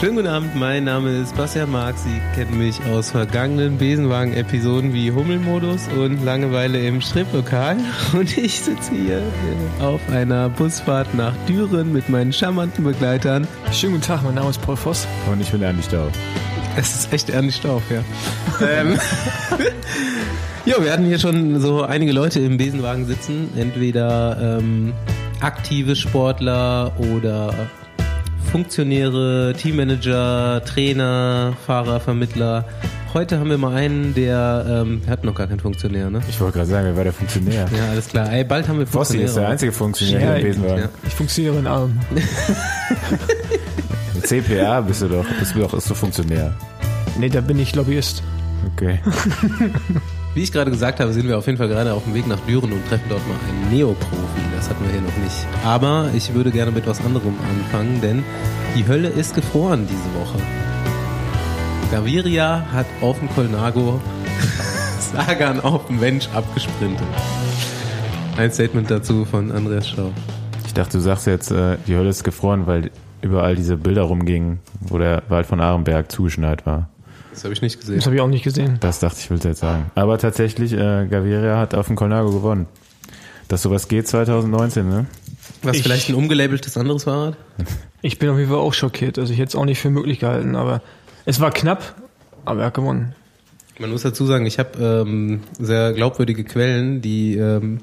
Schönen guten Abend, mein Name ist Bastian Marx. Sie kennen mich aus vergangenen Besenwagen-Episoden wie Hummelmodus und Langeweile im Striplokal. Und ich sitze hier auf einer Busfahrt nach Düren mit meinen charmanten Begleitern. Schönen guten Tag, mein Name ist Paul Voss. Und ich bin Ernst Staub. Es ist echt Ernst Staub, ja. ähm, ja, wir hatten hier schon so einige Leute im Besenwagen sitzen. Entweder ähm, aktive Sportler oder Funktionäre, Teammanager, Trainer, Fahrer, Vermittler. Heute haben wir mal einen, der ähm, hat noch gar keinen Funktionär, ne? Ich wollte gerade sagen, wer war der Funktionär? Ja, alles klar. Ey, bald haben wir Fossi ist der einzige Funktionär hier im Besenwagen. Ja. Ich funktioniere in Arm. CPA bist du doch, bist du doch, ist du Funktionär. Nee, da bin ich Lobbyist. Okay. Wie ich gerade gesagt habe, sind wir auf jeden Fall gerade auf dem Weg nach Düren und treffen dort mal einen Neoprofi. Das hatten wir hier noch nicht. Aber ich würde gerne mit was anderem anfangen, denn die Hölle ist gefroren diese Woche. Gaviria hat auf dem Colnago Sagan auf dem Mensch abgesprintet. Ein Statement dazu von Andreas Schau. Ich dachte, du sagst jetzt, äh, die Hölle ist gefroren, weil überall diese Bilder rumgingen, wo der Wald von Arenberg zugeschneit war. Das habe ich nicht gesehen. Das habe ich auch nicht gesehen. Das dachte ich, will jetzt sagen. Aber tatsächlich, äh, Gaviria hat auf dem Colnago gewonnen. Dass sowas geht 2019, ne? Was Ich- vielleicht ein umgelabeltes anderes Fahrrad? Ich bin auf jeden Fall auch schockiert. Also ich hätte es auch nicht für möglich gehalten, aber es war knapp, aber er hat gewonnen. Man muss dazu sagen, ich habe ähm, sehr glaubwürdige Quellen, die ähm,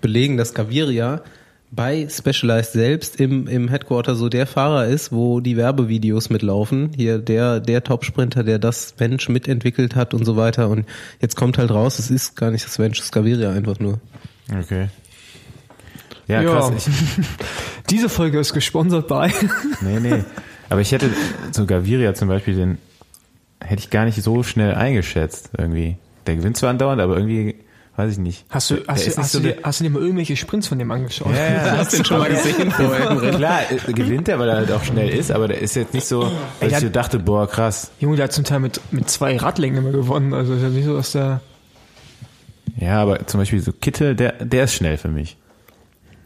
belegen, dass Gaviria bei Specialized selbst im, im Headquarter so der Fahrer ist, wo die Werbevideos mitlaufen. Hier der, der Top-Sprinter, der das Bench mitentwickelt hat und so weiter. Und jetzt kommt halt raus, es ist gar nicht das Bench, es ist Gaviria einfach nur. Okay. Ja, krass. Ich, Diese Folge ist gesponsert bei. nee, nee. Aber ich hätte so Gaviria zum Beispiel, den hätte ich gar nicht so schnell eingeschätzt irgendwie. Der gewinnt zwar andauernd, aber irgendwie, weiß ich nicht. Hast du, Der hast, ist du, nicht hast, so du dir, der- hast du dir mal irgendwelche Sprints von dem angeschaut? Ja, ja, Hast du den schon mal gesehen vorher? Klar, äh, gewinnt er, weil er halt auch schnell ist, aber der ist jetzt nicht so, dass Ey, ich der- so dachte, boah, krass. Junge, der hat zum Teil mit, mit zwei Radlängen immer gewonnen. Also ist ja nicht so, dass der. Ja, aber zum Beispiel so Kittel, der, der ist schnell für mich.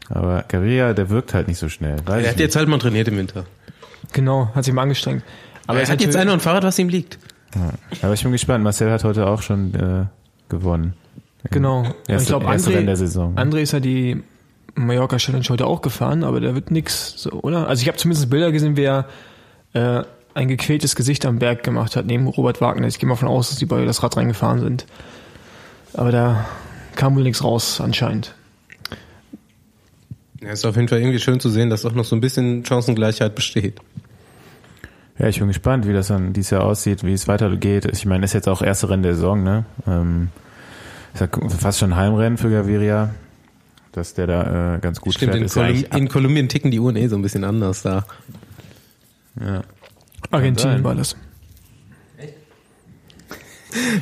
Aber Gaviria, der wirkt halt nicht so schnell. Weiß Er hat jetzt halt mal trainiert im Winter. Genau, hat sich mal angestrengt. Aber er hat jetzt einer ein Fahrrad, was ihm liegt. nicht. Aber ich bin gespannt. Marcel hat heute auch schon äh, gewonnen. Genau. Erste, ich glaube, Rennen André, der Saison. André ist ja die Mallorca Challenge heute auch gefahren, aber der wird nix, so, oder? Also ich habe zumindest Bilder gesehen, wie er äh, ein gequältes Gesicht am Berg gemacht hat, neben Robert Wagner. Ich gehe mal von aus, dass die beide das Rad reingefahren sind. Aber da kam wohl nichts raus, anscheinend. Ja, ist auf jeden Fall irgendwie schön zu sehen, dass auch noch so ein bisschen Chancengleichheit besteht. Ja, ich bin gespannt, wie das dann dieses Jahr aussieht, wie es weitergeht. Ich meine, ist jetzt auch erste Rennen der Saison, ne? Ähm, ist ja fast schon Heimrennen für Gaviria, dass der da äh, ganz gut Stimmt, fährt. in, ist ja Kolum ab- in Kolumbien ticken die Uhren eh so ein bisschen anders da. ja. Argentinien war das.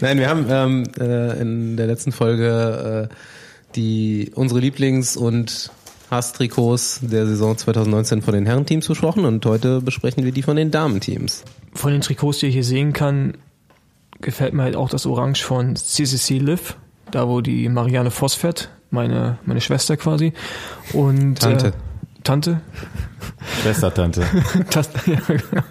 Nein, wir haben ähm, äh, in der letzten Folge äh, die unsere Lieblings- und Hasstrikots der Saison 2019 von den Herrenteams besprochen und heute besprechen wir die von den Damenteams. Von den Trikots, die ich hier sehen kann, gefällt mir halt auch das Orange von CCC Liv, da wo die Marianne Voss fährt, meine, meine Schwester quasi. Und, Tante. Äh, Tante? Schwestertante. Ja, genau.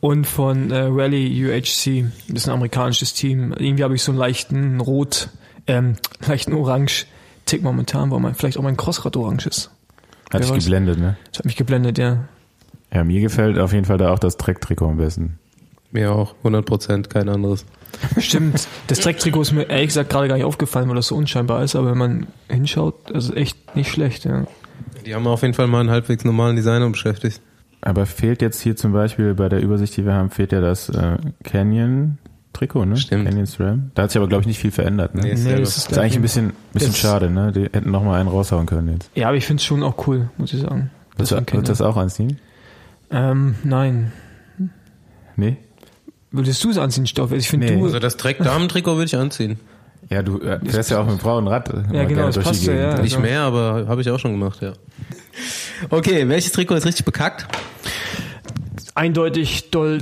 Und von äh, Rally UHC, das ist ein amerikanisches Team. Irgendwie habe ich so einen leichten Rot, ähm, leichten Orange-Tick momentan, weil mein, vielleicht auch mein Crossrad orange ist. Hat dich geblendet, ne? Das hat mich geblendet, ja. Ja, mir gefällt auf jeden Fall da auch das Drecktrikot am besten. Mir auch, 100 Prozent, kein anderes. Stimmt. Das Drecktrikot ist mir ehrlich gesagt gerade gar nicht aufgefallen, weil das so unscheinbar ist, aber wenn man hinschaut, das ist echt nicht schlecht, ja. Die haben auf jeden Fall mal einen halbwegs normalen Designer beschäftigt. Aber fehlt jetzt hier zum Beispiel bei der Übersicht, die wir haben, fehlt ja das äh, Canyon-Trikot, ne? Stimmt. Canyon SRAM. Da hat sich aber, glaube ich, nicht viel verändert, ne? Nee, das ist Nee, das ist, ist eigentlich ein bisschen, bisschen schade, ne? Die hätten noch mal einen raushauen können jetzt. Ja, aber ich finde es schon auch cool, muss ich sagen. Willst du das auch anziehen? Ähm, nein. Nee? Würdest du es anziehen, Stoff? Ich finde Nee. du. Also das Dreck-Damentrikot würde ich anziehen. Ja, du äh, fährst ja auch mit dem braunen Rad. äh, mal genau, das passt ja, ja. Nicht Also- mehr, aber habe ich auch schon gemacht, ja. Okay, welches Trikot ist richtig bekackt? Eindeutig Dol.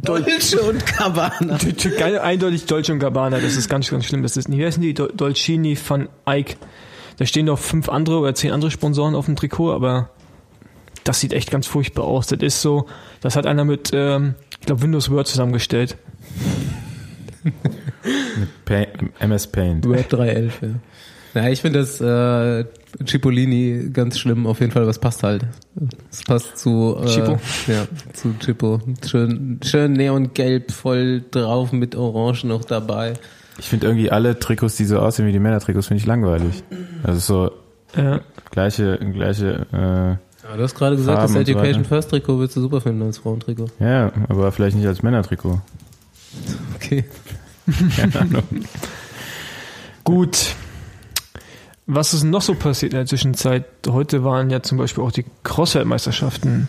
Dol Dolce und Cabana. Geil, eindeutig Dolce und Gabbana, das ist ganz, ganz schlimm. Das ist, wie heißen die? Dol- Dolcini van Eyck. Da stehen noch fünf andere oder zehn andere Sponsoren auf dem Trikot, aber das sieht echt ganz furchtbar aus. Das ist so, das hat einer mit, ähm, glaube, Windows Word zusammengestellt. Mit Paint, MS Paint. Word 3.11, ja. Na, ich finde das äh, Cipollini ganz schlimm, auf jeden Fall, was passt halt. Es passt zu äh, Chipo? Ja, zu Chippo. Schön, schön neongelb, voll drauf mit Orange noch dabei. Ich finde irgendwie alle Trikots, die so aussehen wie die Männertrikots, finde ich langweilig. Also so Ja. gleiche, gleiche, Ja, du hast gerade gesagt, Farben das so Education weiter. First Trikot würdest du super finden als Frauentrikot. ja, aber vielleicht nicht als Männertrikot. Okay. Keine Ahnung. Gut. Was ist noch so passiert in der Zwischenzeit? Heute waren ja zum Beispiel auch die Cross-Weltmeisterschaften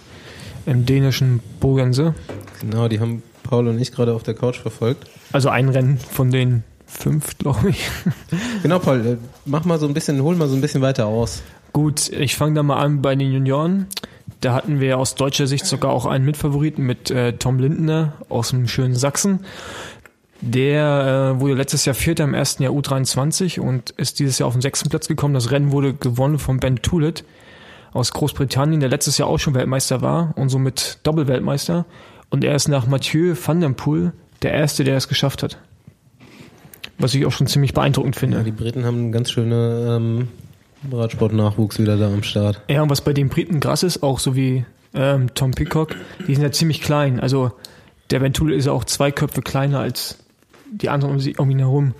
im dänischen Bogense. Genau, die haben Paul und ich gerade auf der Couch verfolgt. Also ein Rennen von den fünf, glaube ich. Genau, Paul, äh, mach mal so ein bisschen, hol mal so ein bisschen weiter aus. Gut, ich fange da mal an bei den Junioren. Da hatten wir aus deutscher Sicht sogar auch einen Mitfavoriten mit äh, Tom Lindner aus dem schönen Sachsen. Der äh, wurde letztes Jahr Vierter im ersten Jahr U23 und ist dieses Jahr auf den sechsten Platz gekommen. Das Rennen wurde gewonnen von Ben Tullett aus Großbritannien, der letztes Jahr auch schon Weltmeister war und somit Doppelweltmeister. Und er ist nach Mathieu van der Poel der Erste, der es geschafft hat. Was ich auch schon ziemlich beeindruckend Ja, finde. die Briten haben einen ganz schönen ähm, Radsportnachwuchs wieder da am Start. Ja, und was bei den Briten krass ist, auch so wie ähm, Tom Peacock, die sind ja ziemlich klein. Also der Ventul ist ja auch zwei Köpfe kleiner als die anderen um, sie, um ihn herum.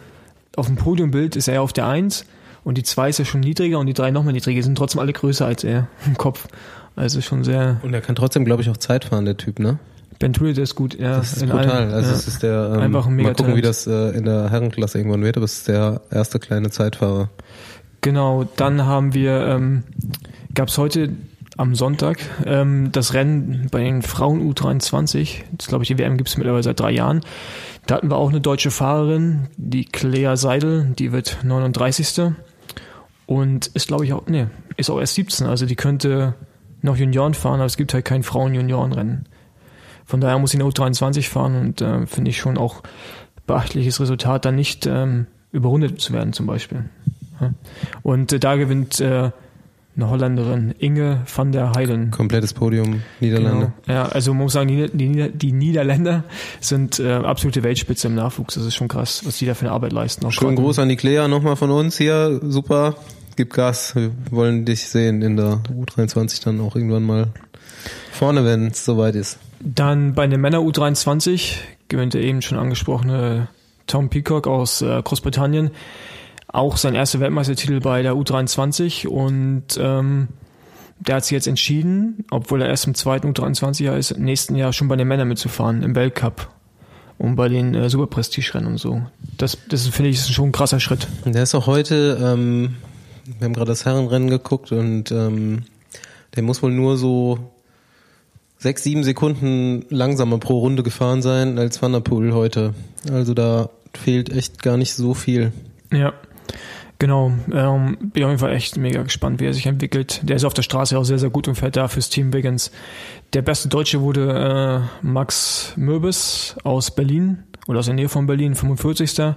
Auf dem Podiumbild ist er ja auf der 1 und die 2 ist ja schon niedriger und die 3 nochmal niedriger. Die sind trotzdem alle größer als er im Kopf. Also schon sehr. Und er kann trotzdem, glaube ich, auch Zeit fahren, der Typ, ne? Ben Tulle, der ist gut. Ja, Das ist in brutal. allen- also ja. es ist der, ähm, Einfach ein mal gucken, wie das äh, in der Herrenklasse irgendwann wird, aber es ist der erste kleine Zeitfahrer. Genau, dann haben wir, ähm, gab es heute am Sonntag ähm, das Rennen bei den Frauen U23. Das glaube ich, die WM gibt es mittlerweile seit drei Jahren. Da hatten wir auch eine deutsche Fahrerin, die Claire Seidel, die wird 39. Und ist, glaube ich, auch, nee, ist auch erst 17. Also die könnte noch Junioren fahren, aber es gibt halt kein Frauen-Juniorenrennen. Von daher muss sie eine U23 fahren und äh, finde ich schon auch beachtliches Resultat, dann nicht ähm, überrundet zu werden zum Beispiel. Und äh, da gewinnt äh, eine Holländerin, Inge van der Heiden. Komplettes Podium, Niederlande. Genau. Ja, also man muss sagen, die, Nieder- die Niederländer sind äh, absolute Weltspitze im Nachwuchs. Das ist schon krass, was die da für eine Arbeit leisten. Auch Schönen Gruß an die Clea nochmal von uns hier. Super. Gib Gas. Wir wollen dich sehen in der U23 dann auch irgendwann mal vorne, wenn es soweit ist. Dann bei den Männer U23 gewinnt der eben schon angesprochene Tom Peacock aus äh, Großbritannien auch sein erster Weltmeistertitel bei der U23 und ähm, der hat sich jetzt entschieden, obwohl er erst im zweiten U23-Jahr ist, im nächsten Jahr schon bei den Männern mitzufahren im Weltcup und bei den äh, Superprestige-Rennen und so. Das, das finde ich ist schon ein krasser Schritt. Und Der ist auch heute, ähm, wir haben gerade das Herrenrennen geguckt und ähm, der muss wohl nur so sechs, sieben Sekunden langsamer pro Runde gefahren sein als Van der Poel heute. Also da fehlt echt gar nicht so viel. Ja, genau. Ähm, bin auf jeden Fall echt mega gespannt, wie er sich entwickelt. Der ist auf der Straße auch sehr, sehr gut und fährt da fürs Team Wiggins. Der beste Deutsche wurde äh, Max Möbis aus Berlin oder aus der Nähe von Berlin, 45.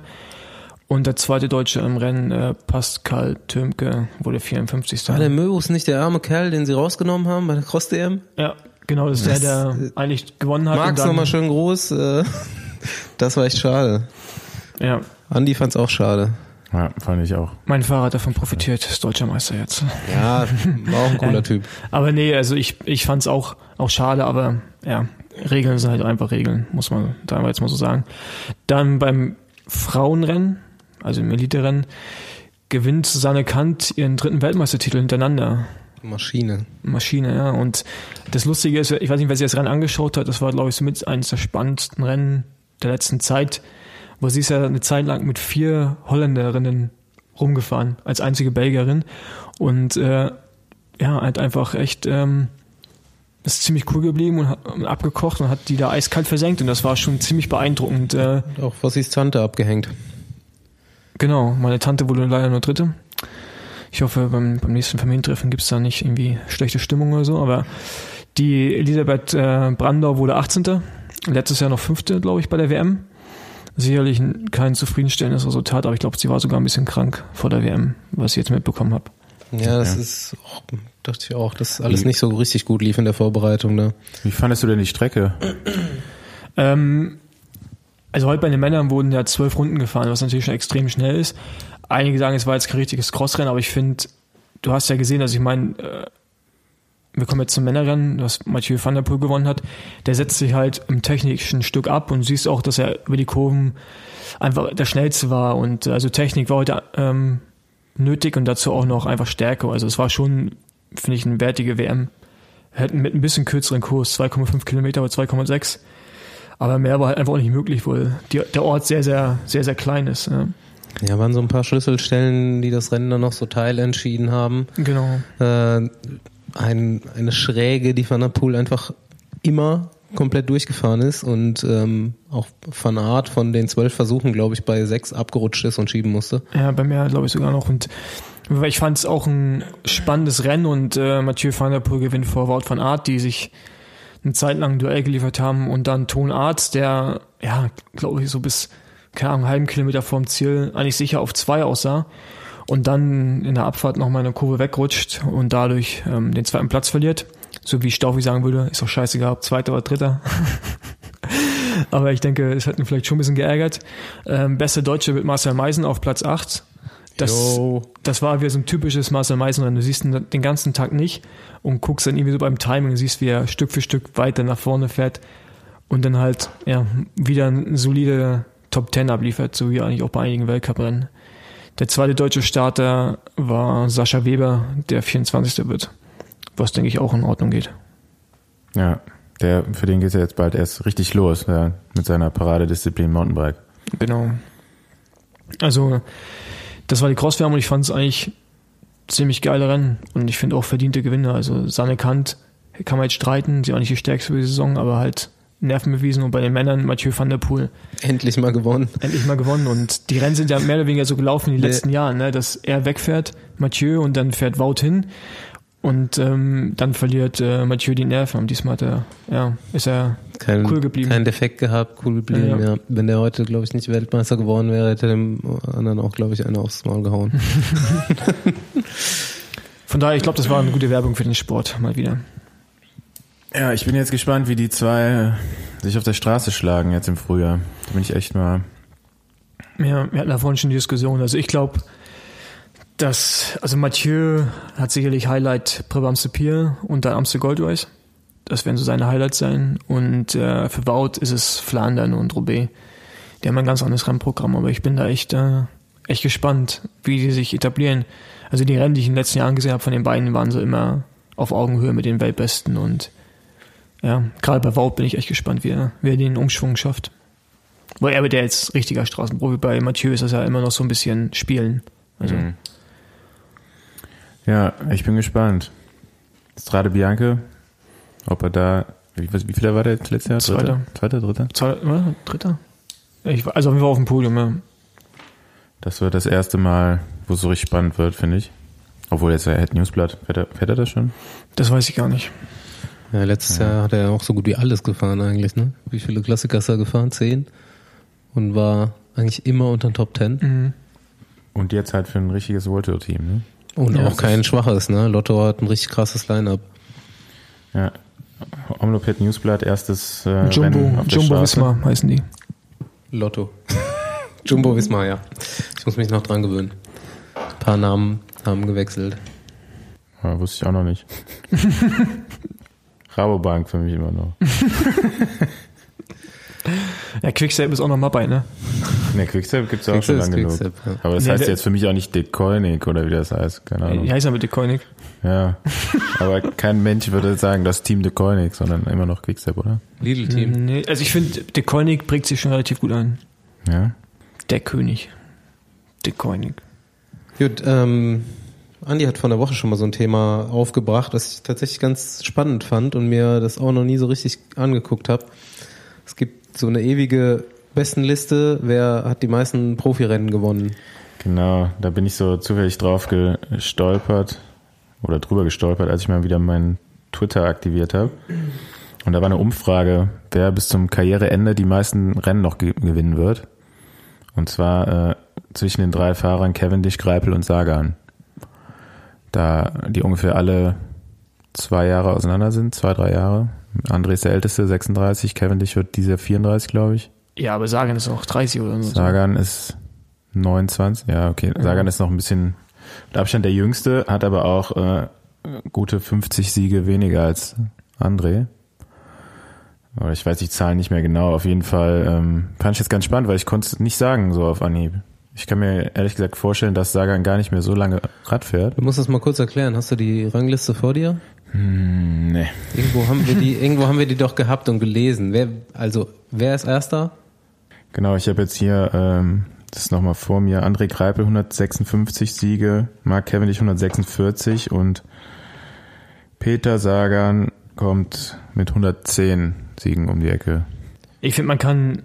Und der zweite Deutsche im Rennen, äh, Pascal Tömke, wurde 54. War der Möbus nicht der arme Kerl, den sie rausgenommen haben bei der Cross-DM? ja, genau, das ist Das, der, der eigentlich gewonnen hat. Max nochmal schön groß. Äh, das war echt schade. Ja, Andi fand's auch schade. Ja, fand ich auch. mein Fahrer hat davon profitiert, ist deutscher Meister jetzt. Ja, war auch ein cooler Ja. Typ. Aber nee, also ich, ich fand's auch, auch schade, aber ja, Regeln sind halt einfach Regeln, muss man da jetzt mal so sagen. Dann beim Frauenrennen, also im Elite-Rennen, gewinnt Susanne Kant ihren dritten Weltmeistertitel hintereinander. Maschine. Maschine, ja. Und das Lustige ist, ich weiß nicht, wer sich das Rennen angeschaut hat, das war, glaube ich, so mit eines der spannendsten Rennen der letzten Zeit, wo sie ist ja eine Zeit lang mit vier Holländerinnen rumgefahren, als einzige Belgierin. Und äh, ja, hat einfach echt ähm, ist ziemlich cool geblieben und hat und abgekocht und hat die da eiskalt versenkt und das war schon ziemlich beeindruckend. Äh, Auch Fossis Tante abgehängt. Genau, meine Tante wurde leider nur Dritte. Ich hoffe, beim, beim nächsten Familientreffen gibt's da nicht irgendwie schlechte Stimmung oder so, aber die Elisabeth äh, Brandau wurde 18. Letztes Jahr noch Fünfte, glaube ich, bei der WM. Sicherlich ein- kein zufriedenstellendes Resultat, aber ich glaube, sie war sogar ein bisschen krank vor der WM, was ich jetzt mitbekommen habe. Ja, das Ja. ist, auch, dachte ich auch, dass alles nicht so richtig gut lief in der Vorbereitung. Ne? Wie fandest du denn die Strecke? Ähm, also heute bei den Männern wurden ja zwölf Runden gefahren, was natürlich schon extrem schnell ist. Einige sagen, es war jetzt kein richtiges Crossrennen, aber ich finde, du hast ja gesehen, also ich meine, äh, wir kommen jetzt zum Männerrennen, das Mathieu van der Poel gewonnen hat. Der setzt sich halt im technischen Stück ab und siehst auch, dass er über die Kurven einfach der schnellste war und also Technik war heute ähm, nötig und dazu auch noch einfach Stärke. Also es war schon, finde ich, eine wertige WM. Hätten mit ein bisschen kürzeren Kurs, 2,5 Kilometer oder 2,6. Aber mehr war halt einfach auch nicht möglich, weil die, der Ort sehr, sehr, sehr, sehr klein ist. Ja. Ja, waren so ein paar Schlüsselstellen, die das Rennen dann noch so teilentschieden haben. Genau. Äh, ein, eine Schräge, die Van der Poel einfach immer komplett durchgefahren ist und ähm, auch Van Aert von den zwölf Versuchen, glaube ich, bei sechs abgerutscht ist und schieben musste. Ja, bei mir glaube ich sogar noch. Und ich fand es auch ein spannendes Rennen und äh, Mathieu van der Poel gewinnt vor Wout van Aert, die sich eine Zeit lang ein Duell geliefert haben und dann Ton Arzt, der, ja, glaube ich, so bis, keine Ahnung, einen halben Kilometer vorm Ziel eigentlich sicher auf zwei aussah und dann in der Abfahrt noch mal eine Kurve wegrutscht und dadurch ähm, den zweiten Platz verliert. So wie Staufi sagen würde, ist doch scheißegal, ob zweiter oder dritter. Aber ich denke, es hat ihn vielleicht schon ein bisschen geärgert. Ähm, beste Deutsche mit Marcel Meisen auf Platz 8. Das, das war wieder so ein typisches Marcel Meisen, du siehst ihn den ganzen Tag nicht und guckst dann irgendwie so beim Timing siehst, wie er Stück für Stück weiter nach vorne fährt und dann halt ja wieder ein solide Top 10 abliefert, so wie eigentlich auch bei einigen Weltcuprennen. Der zweite deutsche Starter war Sascha Weber, der 24. wird, was denke ich auch in Ordnung geht. Ja, der, für den geht ja jetzt bald erst richtig los, ja, mit seiner Paradedisziplin Mountainbike. Genau. Also, das war die Cross-WM und ich fand es eigentlich ziemlich geile Rennen und ich finde auch verdiente Gewinner. Also, Sanne Kant kann man jetzt streiten, sie war nicht die stärkste für die Saison, aber halt Nerven bewiesen und bei den Männern Mathieu van der Poel Endlich mal gewonnen. endlich mal gewonnen und die Rennen sind ja mehr oder weniger so gelaufen in den Nee. letzten Jahren, ne? dass er wegfährt, Mathieu und dann fährt Wout hin und ähm, dann verliert äh, Mathieu die Nerven und diesmal hat er, ja, ist er Kein, Cool geblieben. kein Defekt gehabt, cool geblieben. Ja. Ja. Wenn der heute, glaube ich, nicht Weltmeister geworden wäre, hätte er dem anderen auch, glaube ich, einer aufs Maul gehauen. von daher, ich glaube, das war eine gute Werbung für den Sport mal wieder. Ja, ich bin jetzt gespannt, wie die zwei äh, sich auf der Straße schlagen jetzt im Frühjahr. Da bin ich echt mal. Ja, wir hatten da vorhin schon die Diskussion. Also ich glaube, dass, also Mathieu hat sicherlich Highlight Brabantse Pier und dann Amstel Gold Race. Das werden so seine Highlights sein. Und äh, für Wout ist es Flandern und Roubaix. Die haben ein ganz anderes Rennprogramm, aber ich bin da echt, äh, echt gespannt, wie die sich etablieren. Also die Rennen, die ich in den letzten Jahren gesehen habe von den beiden, waren so immer auf Augenhöhe mit den Weltbesten und ja, gerade bei Wout bin ich echt gespannt, wie er, wie er den Umschwung schafft. Weil er wird ja jetzt richtiger Straßenprofi. Bei Mathieu ist das ja immer noch so ein bisschen Spielen. Also, Mhm. Ja, ich bin gespannt. Strade Bianche, ob er da. Wie, wie viel war der jetzt letztes Jahr? Zweiter. Zweiter, dritter? zwei, oder? dritter? Ich, also auf jeden Fall auf dem Podium, ja. Das wird das erste Mal, wo es so richtig spannend wird, finde ich. Obwohl jetzt er hat Newsblatt. Fährt er, fährt er das schon? Das weiß ich gar nicht. Ja, letztes Jahr hat er auch so gut wie alles gefahren eigentlich, ne? Wie viele Klassiker ist er gefahren? Zehn? Und war eigentlich immer unter den Top Ten. Mhm. Und jetzt halt für ein richtiges World Tour Team, ne? Und Ja, auch kein schwaches, ne? Lotto hat ein richtig krasses Line-Up. Ja. Omloped Newsblatt, erstes äh, Rennen Jumbo, auf der Jumbo Straße. Wismar heißen die. Lotto. Jumbo Wismar, ja. Ich muss mich noch dran gewöhnen. Ein paar Namen haben gewechselt. Ja, wusste ich auch noch nicht. Rabobank für mich immer noch. Ja, Quickstep ist auch noch mal bei, ne? Ne, Quickstep gibt's ja auch Quickstep schon lange genug. Ja. Aber das Nee, heißt jetzt für mich auch nicht Dick Koenig oder wie das heißt. Keine Ahnung. Die heißen aber Koenig. Ja. Aber kein Mensch würde sagen, das Team Dick Koenig, sondern immer noch Quickstep, oder? Lidl Team. Nee, also ich finde, Dick Koenig bringt sich schon relativ gut ein. Ja. Der König. Dick Koenig. Gut, ähm, Andi hat vor einer Woche schon mal so ein Thema aufgebracht, das ich tatsächlich ganz spannend fand und mir das auch noch nie so richtig angeguckt habe. Es gibt so eine ewige Bestenliste, wer hat die meisten Profirennen gewonnen. Genau, da bin ich so zufällig drauf gestolpert oder drüber gestolpert, als ich mal wieder meinen Twitter aktiviert habe. Und da war eine Umfrage, wer bis zum Karriereende die meisten Rennen noch ge gewinnen wird. Und zwar äh, zwischen den drei Fahrern Cavendish, Greipel und Sagan. Da die ungefähr alle zwei Jahre auseinander sind, zwei, drei Jahre. André ist der Älteste, 36, Cavendish wird dieser 34, glaube ich. Ja, aber Sagan ist auch 30 oder so. Sagan ist 29, ja, okay. Sagan ist noch ein bisschen mit Abstand der Jüngste, hat aber auch äh, gute 50 Siege weniger als André. Oder ich weiß die Zahlen nicht mehr genau. Auf jeden Fall ähm, fand ich jetzt ganz spannend, weil ich konnte es nicht sagen so auf Anhieb. Ich kann mir ehrlich gesagt vorstellen, dass Sagan gar nicht mehr so lange Rad fährt. Du musst das mal kurz erklären. Hast du die Rangliste vor dir? Hm, nee. Irgendwo haben wir die, irgendwo haben wir die doch gehabt und gelesen. Wer, also, wer ist Erster? Genau, ich habe jetzt hier, ähm, das ist nochmal vor mir, André Greipel 156 Siege, Mark Cavendish 146 und Peter Sagan kommt mit 110 Siegen um die Ecke. Ich finde, man kann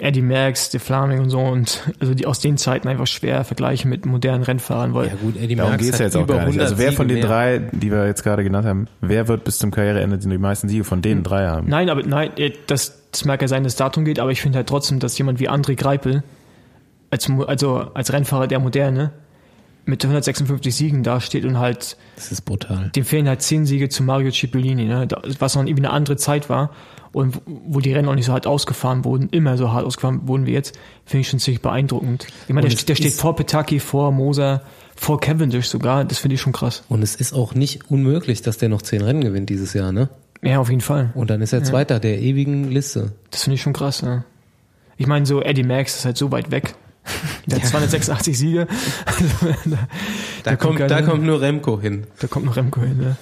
Eddie Merckx, De Flaming und so und also die aus den Zeiten einfach schwer vergleichen mit modernen Rennfahrern, weil Ja gut, Eddie Darum Merckx geht's hat ja jetzt auch über gar nicht. 100 Also wer von den mehr. drei, die wir jetzt gerade genannt haben, wer wird bis zum Karriereende die meisten Siege von denen drei haben? Nein, aber nein, äh, das, das mag ja sein, dass das Datum geht, aber ich finde halt trotzdem, dass jemand wie André Greipel, als, also als Rennfahrer der Moderne, mit 156 Siegen dasteht und halt, Das ist brutal. dem fehlen halt 10 Siege zu Mario Cipollini, ne? was noch irgendwie eine andere Zeit war und wo die Rennen auch nicht so hart ausgefahren wurden, immer so hart ausgefahren wurden wie jetzt, finde ich schon ziemlich beeindruckend. Ich meine, der, der steht vor Petaki, vor Moser, vor Cavendish sogar, das finde ich schon krass. Und es ist auch nicht unmöglich, dass der noch zehn Rennen gewinnt dieses Jahr, ne? Ja, auf jeden Fall. Und dann ist er Zweiter der ewigen Liste. Das finde ich schon krass, ja. Ich meine, so Eddie Max ist halt so weit weg. Der hat 286 Siege. Also, da, Da, kommt, keiner da hin. kommt nur Remco hin. Da kommt noch Remco hin, ne?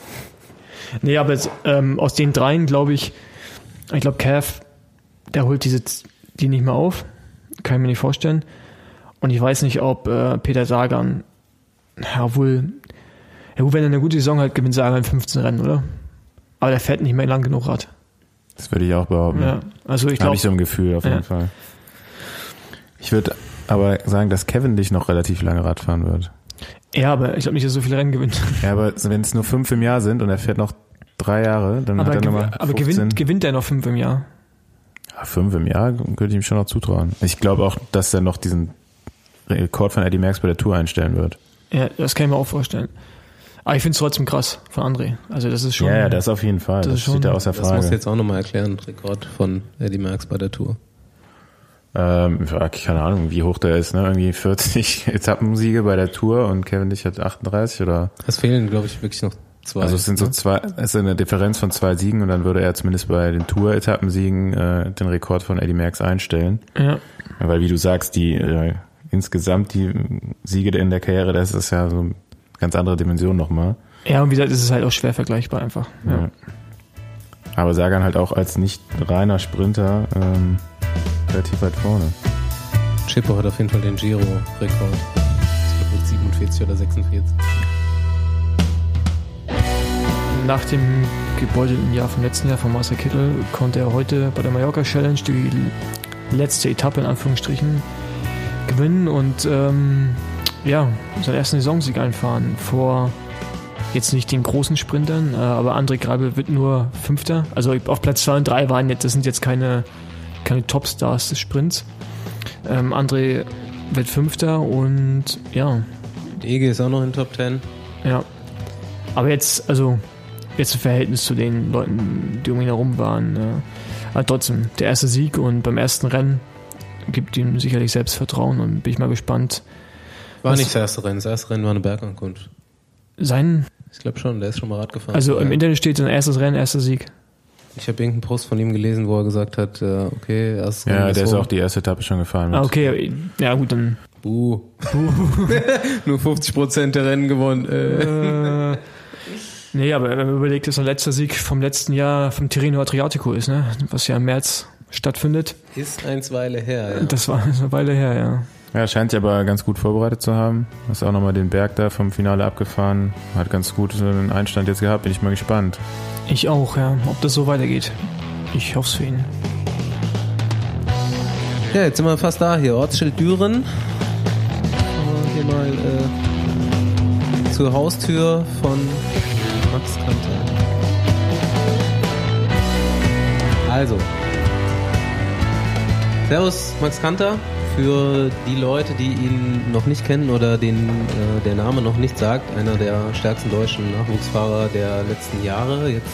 Nee, aber jetzt, ähm, aus den dreien glaube ich, ich glaube, Cav, der holt diese, die nicht mehr auf. Kann ich mir nicht vorstellen. Und ich weiß nicht, ob äh, Peter Sagan, ja, wohl, ja, gut, wenn er eine gute Saison hat, gewinnt Sagan 15 Rennen, oder? Aber der fährt nicht mehr lang genug Rad. Das würde ich auch behaupten. Ja, also ich Habe glaube, ich so ein Gefühl auf jeden Ja. Fall. Ich würde aber sagen, dass Kevin dich noch relativ lange Rad fahren wird. ja, aber ich glaube nicht, dass er so viele Rennen gewinnt. Ja, aber wenn es nur fünf im Jahr sind und er fährt noch drei Jahre, dann Aber, hat er gew nochmal aber 15. gewinnt, gewinnt er noch fünf im Jahr? Ja, fünf im Jahr könnte ich ihm schon noch zutrauen. Ich glaube auch, dass er noch diesen Rekord von Eddie Merckx bei der Tour einstellen wird. Ja, das kann ich mir auch vorstellen. Aber ich finde es trotzdem krass von André. Also das ist schon. Ja, ja, das auf jeden Fall. Das Das, ist schon- steht da außer Das musst du Frage. jetzt auch nochmal erklären. Rekord von Eddie Merckx bei der Tour. Ähm, keine Ahnung, wie hoch der ist, ne? Irgendwie 40 Etappensiege bei der Tour und Kevin Dich hat 38 oder Es fehlen, glaube ich, wirklich noch zwei. Also es sind so zwei, es ist eine Differenz von zwei Siegen und dann würde er zumindest bei den Tour-Etappensiegen äh, den Rekord von Eddie Merckx einstellen. ja. Weil wie du sagst, die äh, insgesamt die Siege in der Karriere, das ist ja so eine ganz andere Dimension nochmal. ja, und wie gesagt, ist es halt auch schwer vergleichbar einfach. Ja. Ja. Aber Sagan halt auch als nicht reiner Sprinter ähm, relativ weit vorne. Chippo hat auf jeden Fall den Giro-Rekord. Ich glaube mit 47 oder 46. Nach dem gebeutelten Jahr vom letzten Jahr von Marcel Kittel konnte er heute bei der Mallorca Challenge die letzte Etappe in Anführungsstrichen gewinnen und ähm, ja, seinen ersten Saisonsieg einfahren vor jetzt nicht den großen Sprintern, äh, aber André Greibel wird nur Fünfter. Also auf Platz 2 und 3 waren jetzt, das sind jetzt keine, keine Topstars des Sprints. Ähm, André wird Fünfter und ja, Ege ist auch noch in Top 10. ja. Aber jetzt, also, jetzt im Verhältnis zu den Leuten, die um ihn herum waren. Äh, aber trotzdem, der erste Sieg und beim ersten Rennen gibt ihm sicherlich Selbstvertrauen und bin ich mal gespannt. War nicht das erste Rennen. Das erste Rennen war eine Bergankunft. Sein, Ich glaube schon, der ist schon mal Rad gefahren. also im ja. Internet steht sein erstes Rennen, erster Sieg. Ich habe irgendeinen Post von ihm gelesen, wo er gesagt hat, äh, okay, erstes Ja, Rennen der ist auch die erste Etappe schon gefahren. Mit. Ah, okay, ja gut, dann. Buh. Nur 50% der Rennen gewonnen. Äh. Nee, aber wenn man überlegt, dass der letzte Sieg vom letzten Jahr vom Tirreno Adriatico ist, ne? Was ja im März stattfindet. Ist eins Weile her, ja. Das war eine Weile her, ja. Ja, scheint sich aber ganz gut vorbereitet zu haben. Ist auch nochmal den Berg da vom Finale abgefahren. Hat ganz gut einen Einstand jetzt gehabt. Bin ich mal gespannt. Ich auch, ja. Ob das so weitergeht. Ich hoffe es für ihn. Ja, jetzt sind wir fast da hier. Ortsschild Düren. Hier mal äh, zur Haustür von Max Kanter. Also. Servus, Max Kanter. für die Leute, die ihn noch nicht kennen oder den äh, der Name noch nicht sagt, einer der stärksten deutschen Nachwuchsfahrer der letzten Jahre, jetzt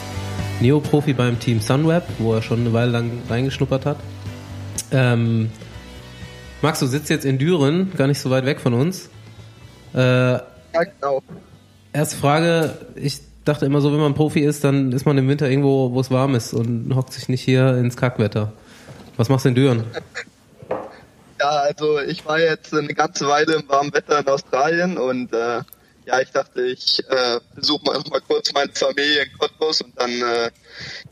Neoprofi beim Team Sunweb, wo er schon eine Weile lang reingeschnuppert hat. Ähm, Max, du sitzt jetzt in Düren, gar nicht so weit weg von uns. Äh, ja, genau. Erste Frage, ich dachte immer so, wenn man Profi ist, dann ist man im Winter irgendwo, wo es warm ist und hockt sich nicht hier ins Kackwetter. Was machst du in Düren? Ja, also ich war jetzt eine ganze Weile im warmen Wetter in Australien und äh, ja, ich dachte, ich äh, besuche mal, mal kurz meine Familie in Cottbus und dann äh,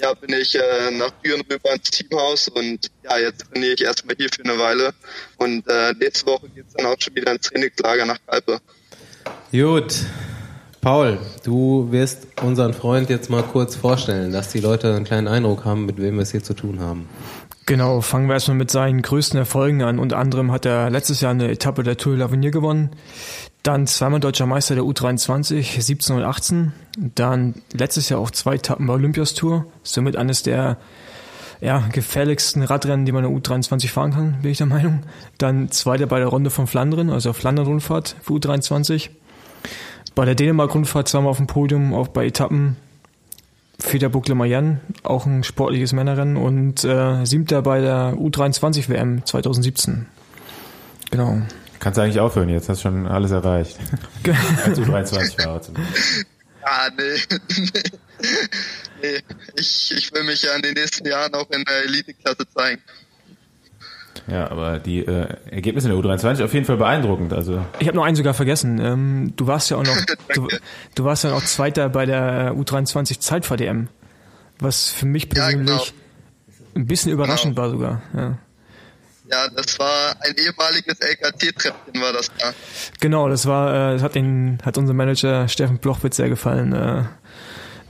ja, bin ich äh, nach Düren rüber ins Teamhaus und ja, jetzt trainiere ich erstmal hier für eine Weile und äh, nächste Woche geht es dann auch schon wieder ins Trainingslager nach Kalpe. Gut. Paul, du wirst unseren Freund jetzt mal kurz vorstellen, dass die Leute einen kleinen Eindruck haben, mit wem wir es hier zu tun haben. Genau, fangen wir erstmal mit seinen größten Erfolgen an. Unter anderem hat er letztes Jahr eine Etappe der Tour de l'Avenir gewonnen, dann zweimal deutscher Meister der U23, 17 und 18, dann letztes Jahr auch zwei Etappen bei Olympias Tour, somit eines der ja, gefährlichsten Radrennen, die man in der U23 fahren kann, bin ich der Meinung. Dann zweiter bei der Runde von Flandern, also Flandern-Rundfahrt für U23. Bei der Dänemark-Rundfahrt zweimal auf dem Podium, auch bei Etappen für der Boucle Mayenne, auch ein sportliches Männerrennen und äh, siebter bei der U23 WM 2017. Genau. Kannst du eigentlich aufhören jetzt, hast schon alles erreicht. Als U23-Fahrer Ah, nee. nee. Ich, ich will mich ja in den nächsten Jahren auch in der Elite-Klasse zeigen. Ja, aber die äh, Ergebnisse in der U23 auf jeden Fall beeindruckend. Also ich habe noch einen sogar vergessen. Ähm, du warst ja auch noch, du, du, warst ja noch Zweiter bei der U23 Zeitfahr-DM, was für mich persönlich ja, genau. ein bisschen überraschend genau. war sogar. Ja. Ja, das war ein ehemaliges LKT-Treppchen, war das da. Genau, das war, äh, das hat den, hat unser Manager Steffen Blochwitz sehr gefallen, äh,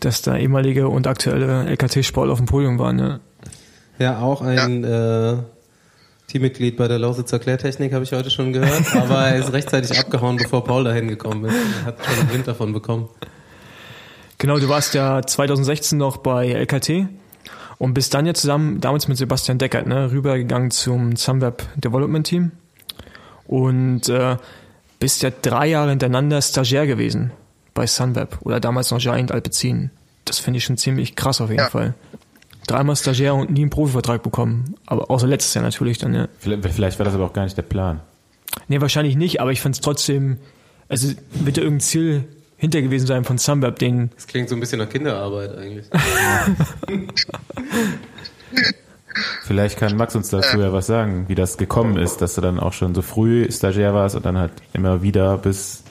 dass da ehemalige und aktuelle LKT-Sport auf dem Podium waren. Ja, ja auch ein ja. Äh, Teammitglied bei der Lausitzer Klärtechnik, habe ich heute schon gehört, aber er ist rechtzeitig abgehauen, bevor Paul dahin gekommen ist. Er hat schon einen Wind davon bekommen. Genau, du warst ja 2016 noch bei LKT und bist dann ja zusammen, damals mit Sebastian Deckert, ne, rübergegangen zum Sunweb Development Team und äh, bist ja drei Jahre hintereinander Stagiaire gewesen bei Sunweb oder damals noch Giant Alpecin. Das finde ich schon ziemlich krass auf jeden ja. Fall dreimal Stagiaire und nie einen Profivertrag bekommen. Aber außer letztes Jahr natürlich dann, ja. Vielleicht war das aber auch gar nicht der Plan. Nee, wahrscheinlich nicht, aber ich fand es trotzdem, also wird ja irgendein Ziel hinter gewesen sein von Sunweb, den. Das klingt so ein bisschen nach Kinderarbeit eigentlich. Vielleicht kann Max uns dazu ja was sagen, wie das gekommen ist, dass du dann auch schon so früh Stagiaire warst und dann halt immer wieder bis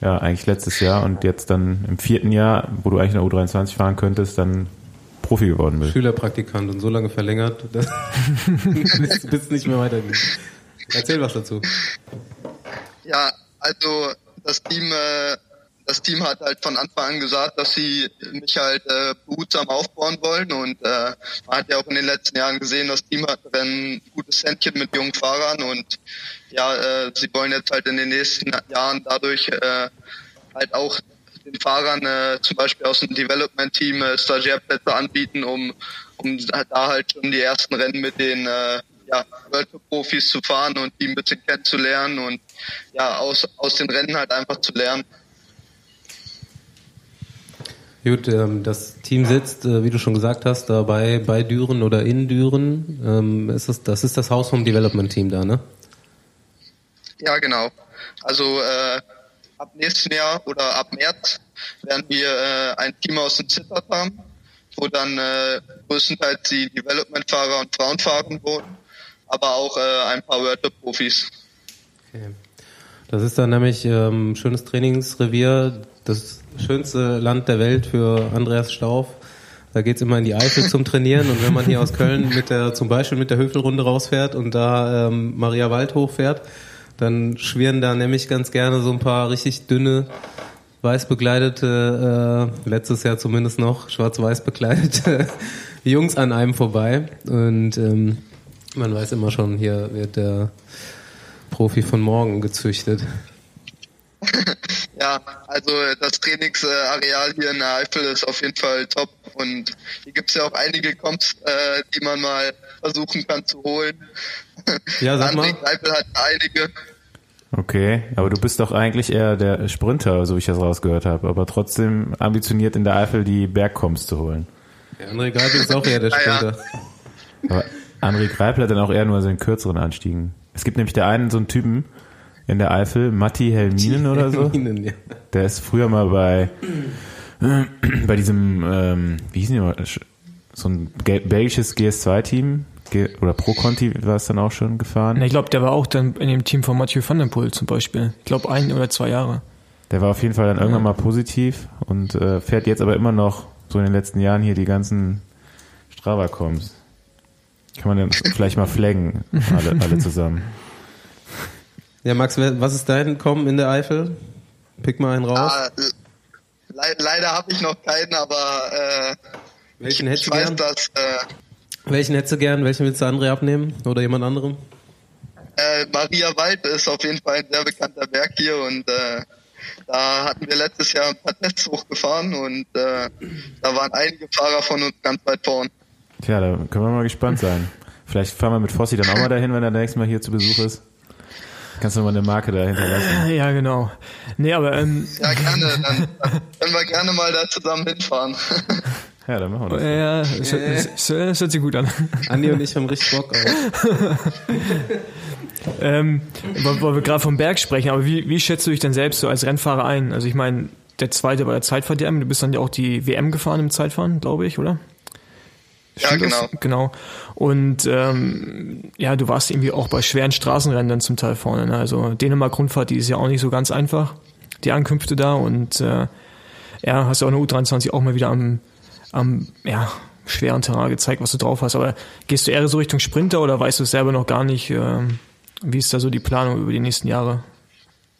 ja eigentlich letztes Jahr und jetzt dann im vierten Jahr, wo du eigentlich in der U23 fahren könntest, dann Profi geworden bist. Schülerpraktikant und so lange verlängert, dass bis, bis nicht mehr weitergeht. Erzähl was dazu. Ja, also das Team, äh, das Team hat halt von Anfang an gesagt, dass sie mich halt äh, behutsam aufbauen wollen und äh, man hat ja auch in den letzten Jahren gesehen, das Team hat ein gutes Händchen mit jungen Fahrern und ja, äh, sie wollen jetzt halt in den nächsten Jahren dadurch äh, halt auch den Fahrern äh, zum Beispiel aus dem Development-Team äh, Stagiairplätze anbieten, um, um da halt schon die ersten Rennen mit den äh, ja, World Profis zu fahren und die ein bisschen kennenzulernen und ja, aus, aus den Rennen halt einfach zu lernen. Gut, ähm, das Team sitzt, äh, wie du schon gesagt hast, dabei bei Düren oder in Düren. Ähm, ist das, das ist das Haus vom Development Team da, ne? Ja, genau. Also äh, ab nächsten Jahr oder ab März werden wir äh, ein Team aus dem Zittert haben, wo dann äh, größtenteils die Development-Fahrer und Frauen fahren wurden, aber auch äh, ein paar World Profis. Okay. Das ist dann nämlich ähm, schönes Trainingsrevier, das schönste Land der Welt für Andreas Stauf. Da geht's immer in die Eifel zum Trainieren und wenn man hier aus Köln mit der zum Beispiel mit der Höfelrunde rausfährt und da ähm, Maria Wald hochfährt, dann schwirren da nämlich ganz gerne so ein paar richtig dünne, weiß bekleidete, äh, letztes Jahr zumindest noch, schwarz-weiß bekleidete Jungs an einem vorbei. Und ähm, man weiß immer schon, hier wird der Profi von morgen gezüchtet. ja, also das Trainingsareal hier in der Eifel ist auf jeden Fall top und hier gibt es ja auch einige Comps, äh, die man mal versuchen kann zu holen. Ja, sag mal. Eifel hat einige. Okay, aber du bist doch eigentlich eher der Sprinter, so wie ich das rausgehört habe, aber trotzdem ambitioniert in der Eifel die Bergkoms zu holen. Der André Greipel ist auch eher der Ah, ja. Sprinter. Aber André Greipel hat dann auch eher nur so einen kürzeren Anstiegen. Es gibt nämlich der einen so einen Typen in der Eifel, Matti Helminen oder so. Minen, ja. Der ist früher mal bei, bei diesem, ähm, wie hieß die mal, so ein belgisches GS2-Team Ge oder Pro Conti war es dann auch schon gefahren. Na, Ich glaube, der war auch dann in dem Team von Mathieu van der Poel zum Beispiel. Ich glaube, ein oder zwei Jahre. Der war auf jeden Fall dann irgendwann mal positiv und äh, fährt jetzt aber immer noch so in den letzten Jahren hier die ganzen Strava-Coms. Kann man dann vielleicht mal flaggen, alle, alle zusammen. ja, Max, was ist dein Kommen in der Eifel? Pick mal einen raus. Ah, le leider habe ich noch keinen, aber äh, Welchen ich hättest du weiß, dass äh, Welchen hättest du gern? Welchen willst du André abnehmen? Oder jemand anderem? äh, Maria Wald ist auf jeden Fall ein sehr bekannter Berg hier und äh, da hatten wir letztes Jahr ein paar Tests hochgefahren und äh, da waren einige Fahrer von uns ganz weit vorn. Tja, da können wir mal gespannt sein. Vielleicht fahren wir mit Fossi dann auch mal dahin, wenn er nächstes Mal hier zu Besuch ist. Kannst du mal eine Marke da hinterlassen. Ja, genau. Nee, aber ähm, Ja, gerne, dann, dann können wir gerne mal da zusammen hinfahren. Ja, dann machen wir das. ja, es, es, es, es hört sich gut an. Andi und ich haben richtig Bock auf. Ähm, weil, weil wir gerade vom Berg sprechen, aber wie, wie schätzt du dich denn selbst so als Rennfahrer ein? Also ich meine, der zweite bei der Zeitfahr-DM, du bist dann ja auch die WM gefahren im Zeitfahren, glaube ich, oder? Ja, genau. Das? Genau. Und ähm, ja, du warst irgendwie auch bei schweren Straßenrennen dann zum Teil vorne. Ne? Also Dänemark-Rundfahrt, die ist ja auch nicht so ganz einfach, die Ankünfte da. Und äh, ja, hast ja auch eine U23 auch mal wieder am, am ja, schweren Terrain gezeigt, was du drauf hast. Aber gehst du eher so Richtung Sprinter oder weißt du es selber noch gar nicht? ähm, wie ist da so die Planung über die nächsten Jahre?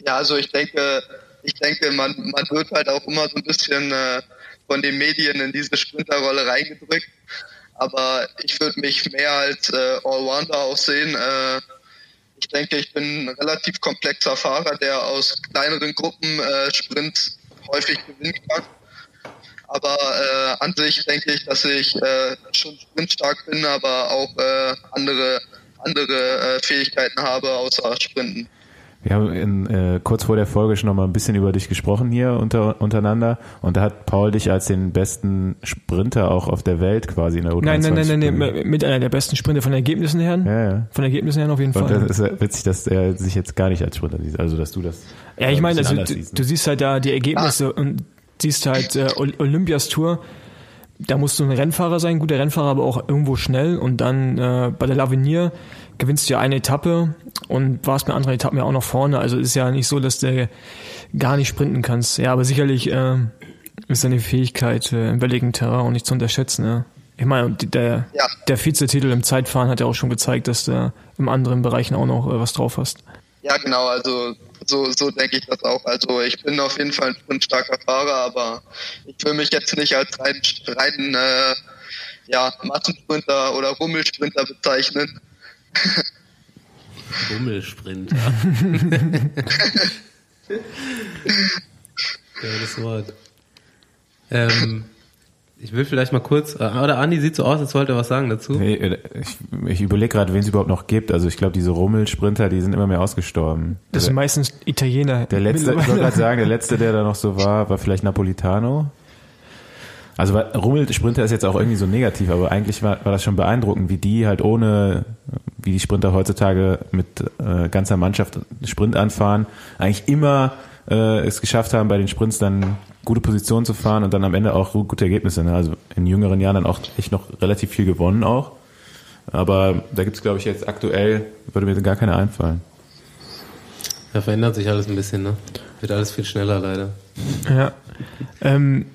Ja, also ich denke, ich denke, man, man wird halt auch immer so ein bisschen äh, von den Medien in diese Sprinterrolle reingedrückt. Aber ich würde mich mehr als äh, Allrounder auch sehen. Äh, ich denke, ich bin ein relativ komplexer Fahrer, der aus kleineren Gruppen äh, Sprints häufig gewinnen kann. Aber äh, an sich denke ich, dass ich äh, schon sprintstark bin, aber auch äh, andere andere äh, Fähigkeiten habe außer Sprinten. Wir haben in, äh, kurz vor der Folge schon noch mal ein bisschen über dich gesprochen hier unter, untereinander und da hat Paul dich als den besten Sprinter auch auf der Welt quasi in der U23 Nein, nein, nein, nein, nein, mit einer der besten Sprinter von Ergebnissen her. Ja, ja. Von Ergebnissen her auf jeden Und Fall. das ist ja witzig, dass er sich jetzt gar nicht als Sprinter sieht, also dass du das Ja, ich ein meine, also, du, siehst, du ne? siehst halt da die Ergebnisse und siehst halt äh, Ol- Olympias Tour. Da musst du ein Rennfahrer sein, guter Rennfahrer, aber auch irgendwo schnell. Und dann äh, bei der Lavinier gewinnst du ja eine Etappe und warst bei anderen Etappen ja auch noch vorne. Also ist ja nicht so, dass du gar nicht sprinten kannst. Ja, aber sicherlich äh, ist deine Fähigkeit äh, im welligen Terrain auch nicht zu unterschätzen. Ne? Ich meine, der, Ja. der Vizetitel im Zeitfahren hat ja auch schon gezeigt, dass du im anderen Bereichen auch noch äh, was drauf hast. Ja, genau, also so, so denke ich das auch. Also ich bin auf jeden Fall ein sprintstarker Fahrer, aber ich will mich jetzt nicht als rein, rein äh, ja, Massensprinter oder Rummelsprinter bezeichnen. Bummelsprinter. Geiles Wort. Ähm, ich will vielleicht mal kurz, äh, oder Andi sieht so aus, als wollte er was sagen dazu. Nee, äh, ich, ich überlege gerade, wen es überhaupt noch gibt. Also ich glaube, diese Rummelsprinter, die sind immer mehr ausgestorben. Das sind meistens Italiener. der letzte, ich wollte gerade sagen, der letzte, der da noch so war, war vielleicht Napolitano. Also weil Rummelsprinter ist jetzt auch irgendwie so negativ, aber eigentlich war, war das schon beeindruckend, wie die halt ohne, wie die Sprinter heutzutage mit äh, ganzer Mannschaft Sprint anfahren, eigentlich immer äh, es geschafft haben, bei den Sprints dann gute Positionen zu fahren und dann am Ende auch gute Ergebnisse. Ne? Also in jüngeren Jahren dann auch echt noch relativ viel gewonnen auch. Aber da gibt's glaube ich, jetzt aktuell, würde mir gar keine einfallen. Da verändert sich alles ein bisschen, ne? Wird alles viel schneller leider. Ja. Ähm,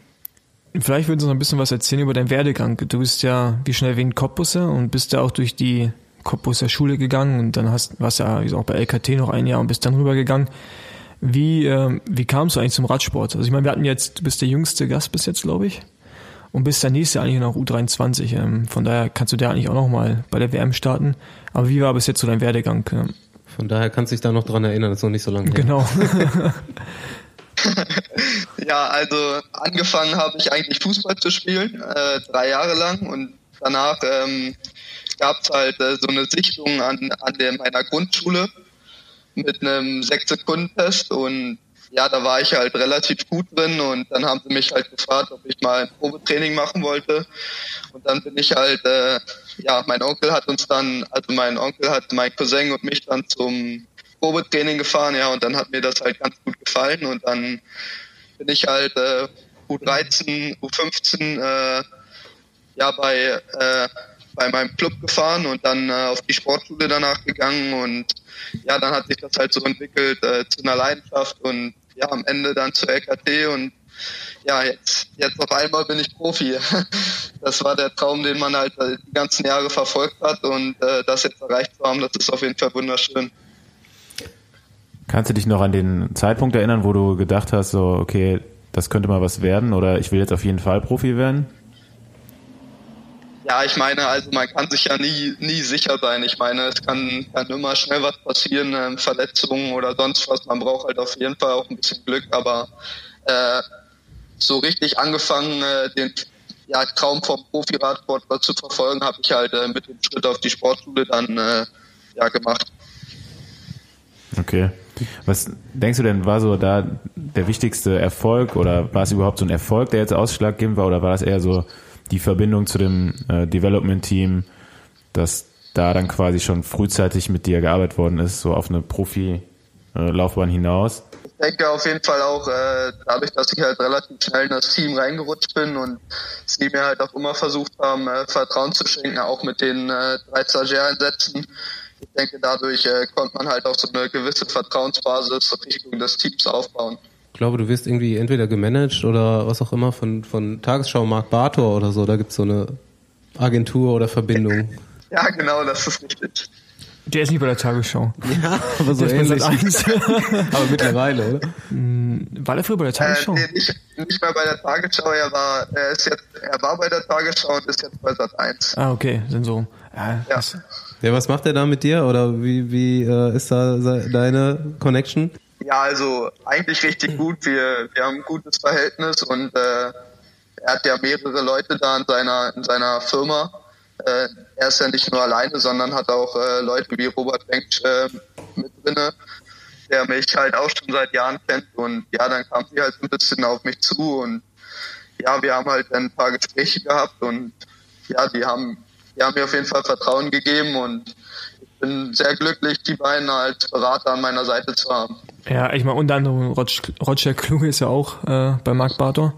vielleicht würdest du noch ein bisschen was erzählen über deinen Werdegang. Du bist ja wie schnell wegen Cottbusse und bist ja auch durch die Cottbusser Schule gegangen und dann hast, warst ja wie gesagt, auch bei LKT noch ein Jahr und bist dann rübergegangen. Wie, ähm, wie kamst du eigentlich zum Radsport? Also ich meine, wir hatten jetzt, du bist der jüngste Gast bis jetzt, glaube ich. Und bist der nächste eigentlich noch U23. Ähm, von daher kannst du da eigentlich auch noch mal bei der WM starten. Aber wie war bis jetzt so dein Werdegang? Von daher kannst du dich da noch dran erinnern, das ist noch nicht so lange her. Genau. ja, also angefangen habe ich eigentlich Fußball zu spielen, äh, drei Jahre lang und danach ähm, gab es halt äh, so eine Sichtung an, an der, meiner Grundschule mit einem Sechs-Sekunden-Test und ja, da war ich halt relativ gut drin und dann haben sie mich halt gefragt, ob ich mal ein Probetraining machen wollte. Und dann bin ich halt, äh, ja, mein Onkel hat uns dann, also mein Onkel hat mein Cousin und mich dann zum Probetraining gefahren, ja, und dann hat mir das halt ganz gut gefallen und dann bin ich halt äh, U13, U15 äh, ja bei äh, bei meinem Club gefahren und dann äh, auf die Sportschule danach gegangen und ja, dann hat sich das halt so entwickelt äh, zu einer Leidenschaft und ja, am Ende dann zur LKT und ja, jetzt, jetzt auf einmal bin ich Profi. Das war der Traum, den man halt äh, die ganzen Jahre verfolgt hat und äh, das jetzt erreicht zu haben, das ist auf jeden Fall wunderschön. Kannst du dich noch an den Zeitpunkt erinnern, wo du gedacht hast, so, okay, das könnte mal was werden oder ich will jetzt auf jeden Fall Profi werden? Ja, ich meine, also man kann sich ja nie, nie sicher sein. Ich meine, es kann, kann immer schnell was passieren, äh, Verletzungen oder sonst was. Man braucht halt auf jeden Fall auch ein bisschen Glück, aber äh, so richtig angefangen, äh, den ja, Traum vom Profiradsportler zu verfolgen, habe ich halt äh, mit dem Schritt auf die Sportschule dann äh, ja gemacht. Okay. Was denkst du denn, war so da der wichtigste Erfolg oder war es überhaupt so ein Erfolg, der jetzt ausschlaggebend war oder war das eher so die Verbindung zu dem äh, Development-Team, dass da dann quasi schon frühzeitig mit dir gearbeitet worden ist, so auf eine Profi-Laufbahn hinaus? Ich denke auf jeden Fall auch äh, dadurch, dass ich halt relativ schnell in das Team reingerutscht bin und sie mir halt auch immer versucht haben, äh, Vertrauen zu schenken, auch mit den äh, drei Stagiäreinsätzen ich denke, dadurch äh, konnte man halt auch so eine gewisse Vertrauensbasis Richtung des Teams aufbauen. Ich glaube, du wirst irgendwie entweder gemanagt oder was auch immer von, von Tagesschau Mark Bartor oder so. Da gibt es so eine Agentur oder Verbindung. ja, genau, das ist richtig. Der ist nicht bei der Tagesschau. Ja, aber so ähnlich. aber mittlerweile, oder? Hm, war der früher bei der Tagesschau? Äh, nee, nicht, nicht mehr bei der Tagesschau. Er war, er ist jetzt, er war bei der Tagesschau und ist jetzt bei Sat 1. Ah, okay, sind so. Ja, ja. Ja, was macht er da mit dir oder wie, wie äh, ist da deine Connection? Ja, also eigentlich richtig gut. Wir, wir haben ein gutes Verhältnis und äh, er hat ja mehrere Leute da in seiner, in seiner Firma. Äh, er ist ja nicht nur alleine, sondern hat auch äh, Leute wie Robert Bench äh, mit drinne, der mich halt auch schon seit Jahren kennt. Und ja, dann kam sie halt ein bisschen auf mich zu und ja, wir haben halt ein paar Gespräche gehabt und ja, die haben die haben mir auf jeden Fall Vertrauen gegeben und ich bin sehr glücklich, die beiden als Berater an meiner Seite zu haben. Ja, ich meine, unter anderem Roger Kluge ist ja auch äh, bei Mark Bartor.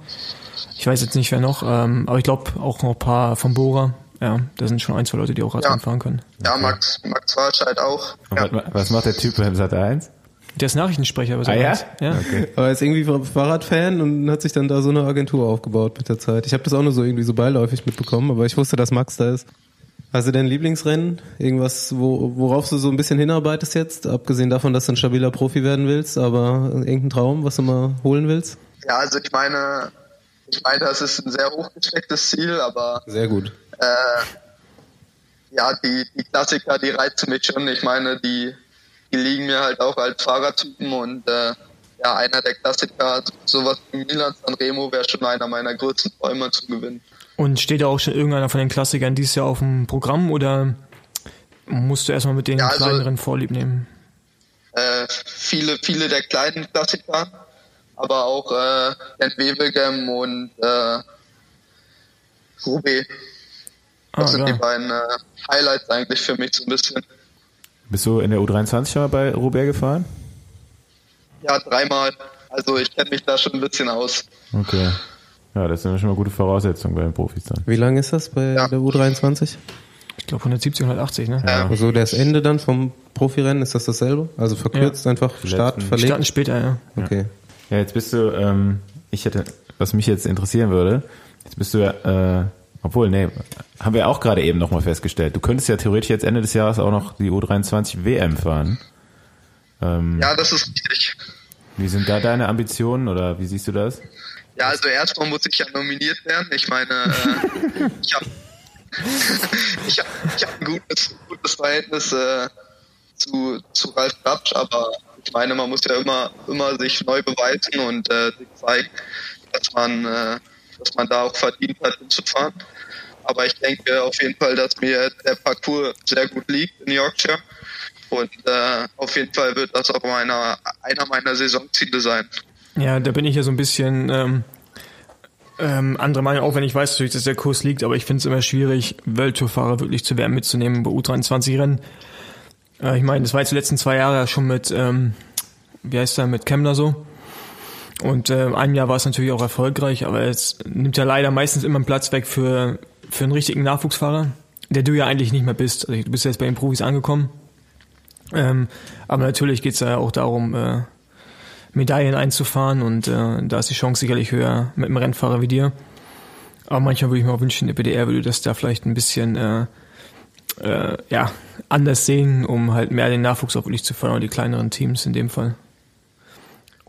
Ich weiß jetzt nicht, wer noch, ähm, aber ich glaube auch noch ein paar von Bora. Ja, da sind schon ein, zwei Leute, die auch Radfahren ja. fahren können. Ja, Max, Max Warscheid auch. Ja. Was macht der Typ beim Sat 1? Der ist Nachrichtensprecher bei ah, ja? ja? Okay. Aber er ist irgendwie Fahrradfan und hat sich dann da so eine Agentur aufgebaut mit der Zeit. Ich habe das auch nur so irgendwie so beiläufig mitbekommen, aber ich wusste, dass Max da ist. Hast du dein Lieblingsrennen? Irgendwas, wo, worauf du so ein bisschen hinarbeitest jetzt? Abgesehen davon, dass du ein stabiler Profi werden willst, aber irgendein Traum, was du mal holen willst? Ja, also ich meine, ich meine, das ist ein sehr hochgestecktes Ziel, aber. Sehr gut. Äh, ja, die, die Klassiker, die reizen mich schon. Ich meine, die, die liegen mir halt auch als Fahrertypen und äh, ja, einer der Klassiker, sowas wie Milan Sanremo wäre schon einer meiner größten Träume zu gewinnen. Und steht da auch schon irgendeiner von den Klassikern dieses Jahr auf dem Programm oder musst du erstmal mit den ja, also, kleineren Vorlieb nehmen? Äh, viele, viele der kleinen Klassiker, aber auch äh, Wevelgem und äh, Roubaix. Das ah, sind klar. die beiden äh, Highlights eigentlich für mich so ein bisschen. Bist du in der U23 schon mal bei Roubaix gefahren? Ja, dreimal. Also ich kenne mich da schon ein bisschen aus. Okay. Ja, das sind schon mal gute Voraussetzungen bei den Profis dann. Wie lange ist das bei ja. der U23? Ich glaube 170, 180, ne? Ja. Also das Ende dann vom Profirennen, ist das dasselbe? Also verkürzt ja. einfach Start Letzten. verlegt? Starten später, ja. Okay. Ja, jetzt bist du, ähm, ich hätte, was mich jetzt interessieren würde, jetzt bist du ja, äh, obwohl, nee, haben wir auch gerade eben nochmal festgestellt. Du könntest ja theoretisch jetzt Ende des Jahres auch noch die U23 WM fahren. Ähm, ja, das ist richtig. Wie sind da deine Ambitionen oder wie siehst du das? Ja, also erstmal muss ich ja nominiert werden. Ich meine, äh, ich habe ich hab, ich hab ein gutes, gutes Verhältnis äh, zu, zu Ralf Grabsch, aber ich meine, man muss ja immer, immer sich neu beweisen und äh, sich zeigen, dass man, äh, dass man da auch verdient hat, hinzufahren. Aber ich denke auf jeden Fall, dass mir der Parcours sehr gut liegt in Yorkshire. Und äh, auf jeden Fall wird das auch meiner, einer meiner Saisonziele sein. Ja, da bin ich ja so ein bisschen ähm, ähm, andere Meinung, auch wenn ich weiß natürlich, dass der Kurs liegt, aber ich finde es immer schwierig, Welttourfahrer wirklich zu WM mitzunehmen bei U23-Rennen. Äh, ich meine, das war jetzt die letzten zwei Jahre schon mit, ähm, wie heißt der, mit Kemner so. Und äh, ein Jahr war es natürlich auch erfolgreich, aber es nimmt ja leider meistens immer einen Platz weg für, für einen richtigen Nachwuchsfahrer, der du ja eigentlich nicht mehr bist. Also du bist jetzt bei den Profis angekommen. Ähm, aber natürlich geht es ja auch darum, äh, Medaillen einzufahren und äh, da ist die Chance sicherlich höher mit einem Rennfahrer wie dir. Aber manchmal würde ich mir auch wünschen, der PDR würde das da vielleicht ein bisschen äh, äh, ja, anders sehen, um halt mehr den Nachwuchs auch wirklich zu fördern, die kleineren Teams in dem Fall.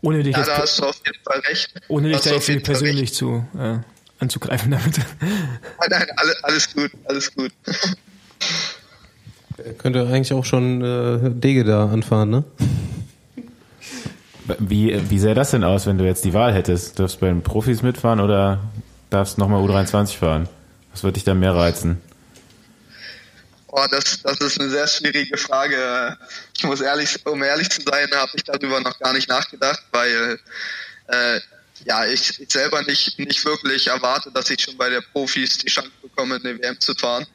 Ohne dich Ja, jetzt, da hast du auf jeden Fall recht. ohne dich da jetzt persönlich recht. zu äh, anzugreifen damit. Nein, nein, alle, alles gut, alles gut. Könnte eigentlich auch schon äh, Dege da anfahren, ne? Wie, wie sähe das denn aus, wenn du jetzt die Wahl hättest? Darfst du bei den Profis mitfahren oder darfst nochmal U23 fahren? Was würde dich da mehr reizen? Oh, das, das ist eine sehr schwierige Frage. Ich muss ehrlich, um ehrlich zu sein, habe ich darüber noch gar nicht nachgedacht, weil äh, ja ich, ich selber nicht nicht wirklich erwarte, dass ich schon bei der Profis die Chance bekomme, eine WM zu fahren.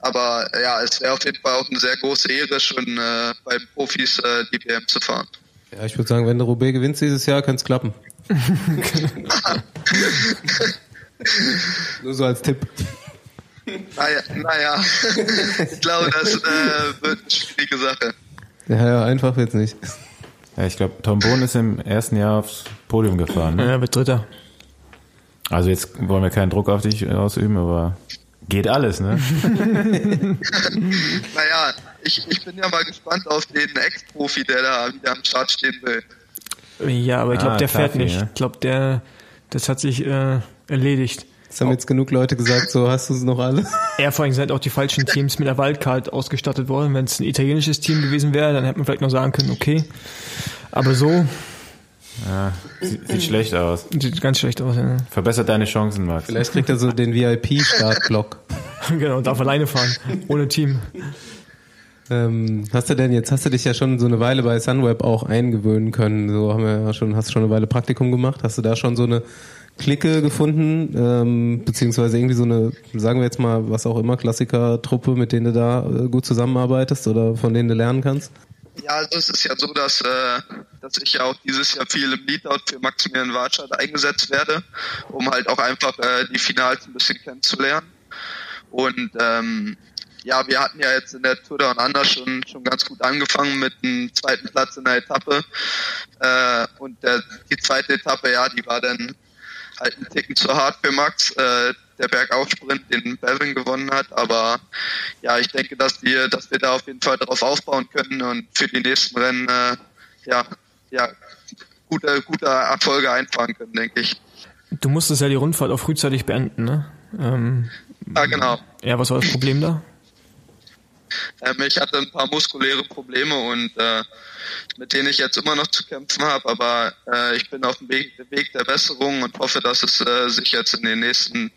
Aber ja, es wäre auf jeden Fall auch eine sehr große Ehre, schon äh, bei den Profis äh, die WM zu fahren. Ja, ich würde sagen, wenn der Roubaix gewinnt dieses Jahr, könnte es klappen. Nur so als Tipp. Naja, naja. ich glaube, das äh, wird eine schwierige Sache. Ja, ja, einfach wird's nicht. Ja, ich glaube, Tom Bohn ist im ersten Jahr aufs Podium gefahren. Ne? ja, wird Dritter. Also jetzt wollen wir keinen Druck auf dich ausüben, aber geht alles, ne? Naja, ich, ich bin ja mal gespannt auf den Ex-Profi, der da wieder am Start stehen will. Ja, aber ich glaube, Ah, der fährt Tafi, nicht. ja. Ich glaube, der, das hat sich äh, erledigt. Es haben jetzt genug Leute gesagt, so hast du es noch alle. Ja, vor allem sind auch die falschen Teams mit der Wildcard ausgestattet worden. Wenn es ein italienisches Team gewesen wäre, dann hätte man vielleicht noch sagen können, okay. Aber so Ja, sieht, sieht schlecht aus. sieht ganz schlecht aus. Ja. Verbessert deine Chancen, Max. Vielleicht kriegt er so den VIP-Startblock. genau, darf alleine fahren, ohne Team. Ähm, hast du denn jetzt, hast du dich ja schon so eine Weile bei Sunweb auch eingewöhnen können? So haben wir ja schon, hast du schon eine Weile Praktikum gemacht? Hast du da schon so eine Clique gefunden, ähm, beziehungsweise irgendwie so eine, sagen wir jetzt mal, was auch immer, Klassiker-Truppe, mit denen du da äh, gut zusammenarbeitest oder von denen du lernen kannst? Ja, also es ist ja so, dass, äh, dass ich ja auch dieses Jahr viel im Leadout für Maximilian Warschat eingesetzt werde, um halt auch einfach äh, die Finals ein bisschen kennenzulernen. Und ähm, ja, wir hatten ja jetzt in der Tour Down Under schon, schon ganz gut angefangen mit einem zweiten Platz in der Etappe. Äh, und der, die zweite Etappe, ja, die war dann halt ein Ticken zu hart für Max, äh, der Bergaufsprint, den Bevin gewonnen hat. Aber ja, ich denke, dass wir, dass wir da auf jeden Fall darauf aufbauen können und für die nächsten Rennen äh, ja, ja, gute, gute Erfolge einfahren können, denke ich. Du musstest ja die Rundfahrt auch frühzeitig beenden, ne? Ähm, Ja, genau. ja, was war das Problem da? Ähm, ich hatte ein paar muskuläre Probleme und äh, mit denen ich jetzt immer noch zu kämpfen habe, aber äh, ich bin auf dem Weg, Weg der Besserung und hoffe, dass es äh, sich jetzt in den nächsten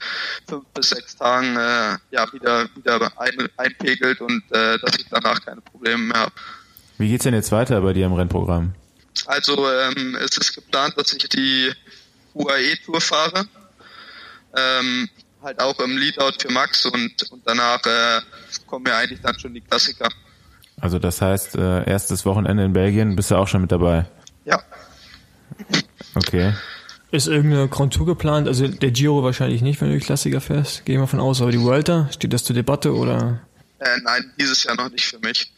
fünf bis sechs Tagen äh, ja wieder wieder ein, einpegelt und äh, dass ich danach keine Probleme mehr habe. Wie geht's denn jetzt weiter bei dir im Rennprogramm? Also ähm, es ist geplant, dass ich die UAE-Tour fahre. Ähm, halt auch im Leadout für Max und, und danach äh, kommen ja eigentlich dann schon die Klassiker. Also das heißt, äh, erstes Wochenende in Belgien, bist du auch schon mit dabei? Ja. Okay. Ist irgendeine Grand Tour geplant? Also der Giro wahrscheinlich nicht, wenn du die Klassiker fährst. Gehe ich mal von aus. Aber die Vuelta, steht das zur Debatte oder? Äh, nein, dieses Jahr noch nicht für mich.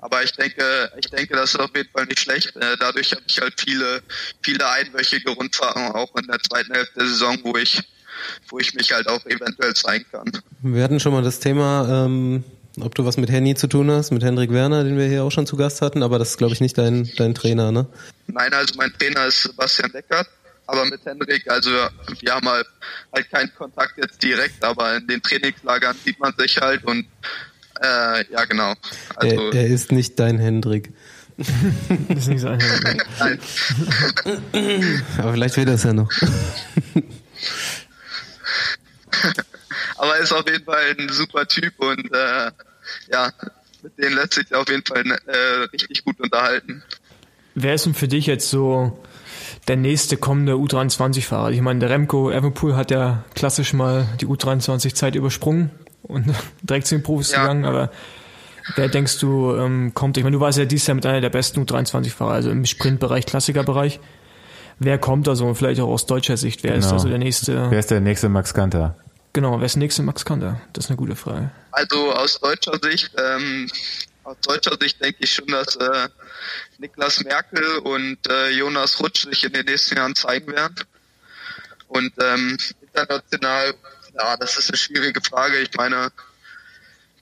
Aber ich denke, ich denke, das ist auf jeden Fall nicht schlecht. Äh, dadurch habe ich halt viele, viele einwöchige Rundfahrten auch in der zweiten Hälfte der Saison, wo ich, wo ich mich halt auch eventuell zeigen kann. Wir hatten schon mal das Thema, ähm, ob du was mit Henny zu tun hast, mit Hendrik Werner, den wir hier auch schon zu Gast hatten, aber das ist, glaube ich, nicht dein, dein Trainer, ne? Nein, also mein Trainer ist Sebastian Deckert, aber mit Hendrik, also wir haben halt, halt keinen Kontakt jetzt direkt, aber in den Trainingslagern sieht man sich halt und äh, ja genau. Also er, er ist nicht dein Hendrik. das ist nicht so einfach. Nein. Aber vielleicht wird das ja noch. Aber ist auf jeden Fall ein super Typ und äh, ja, mit denen lässt sich auf jeden Fall äh, richtig gut unterhalten. Wer ist denn für dich jetzt so der nächste kommende U23-Fahrer? Ich meine, der Remco Evenpool hat ja klassisch mal die U23-Zeit übersprungen und direkt zu den Profis Ja. gegangen, aber wer denkst du ähm, kommt? Ich meine, du warst ja dieses Jahr mit einer der besten U23-Fahrer, also im Sprintbereich, Klassikerbereich. Wer kommt da so? Vielleicht auch aus deutscher Sicht. Wer ist Genau. also der nächste? Wer ist der nächste Max Kanter? Genau, wer ist der nächste Max Kanter? Das ist eine gute Frage. Also aus deutscher Sicht, ähm, aus deutscher Sicht denke ich schon, dass äh, Niklas Merkel und äh, Jonas Rutsch sich in den nächsten Jahren zeigen werden. Und ähm, international, ja, das ist eine schwierige Frage. Ich meine,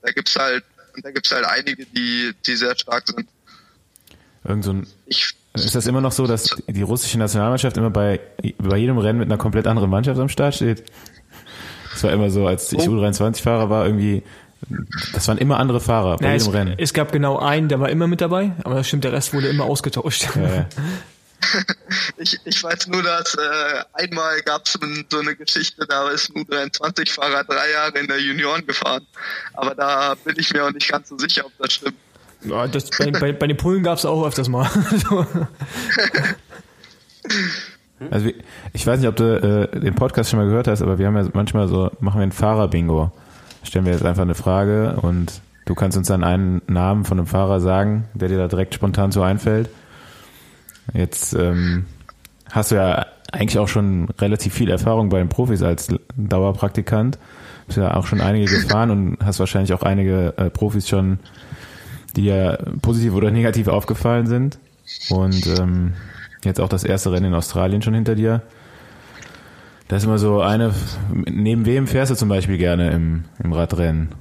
da gibt's halt, da gibt's halt einige, die, die sehr stark sind. Irgend so ein, Ich, ist das immer noch so, dass die russische Nationalmannschaft immer bei, bei jedem Rennen mit einer komplett anderen Mannschaft am Start steht? Das war immer so, als ich Oh. U23-Fahrer war, irgendwie, das waren immer andere Fahrer bei Ja, jedem es, Rennen. es gab genau einen, der war immer mit dabei, aber das stimmt, der Rest wurde immer ausgetauscht. Ja, ja. ich, ich weiß nur, dass äh, einmal gab's so eine Geschichte, da ist ein U23-Fahrer drei Jahre in der Junioren gefahren. Aber da bin ich mir auch nicht ganz so sicher, ob das stimmt. Ja, das, bei, bei, bei den Polen gab es auch öfters mal. So. Also wie- ich weiß nicht, ob du äh, den Podcast schon mal gehört hast, aber wir haben ja manchmal so, machen wir ein Fahrer-Bingo. Stellen wir jetzt einfach eine Frage und du kannst uns dann einen Namen von einem Fahrer sagen, der dir da direkt spontan so einfällt. Jetzt ähm, hast du ja eigentlich auch schon relativ viel Erfahrung bei den Profis als Dauerpraktikant. Bist ja auch schon einige gefahren und hast wahrscheinlich auch einige äh, Profis schon, die dir positiv oder negativ aufgefallen sind. Und ähm, jetzt auch das erste Rennen in Australien schon hinter dir. Da ist immer so eine, neben wem fährst du zum Beispiel gerne im, im Radrennen?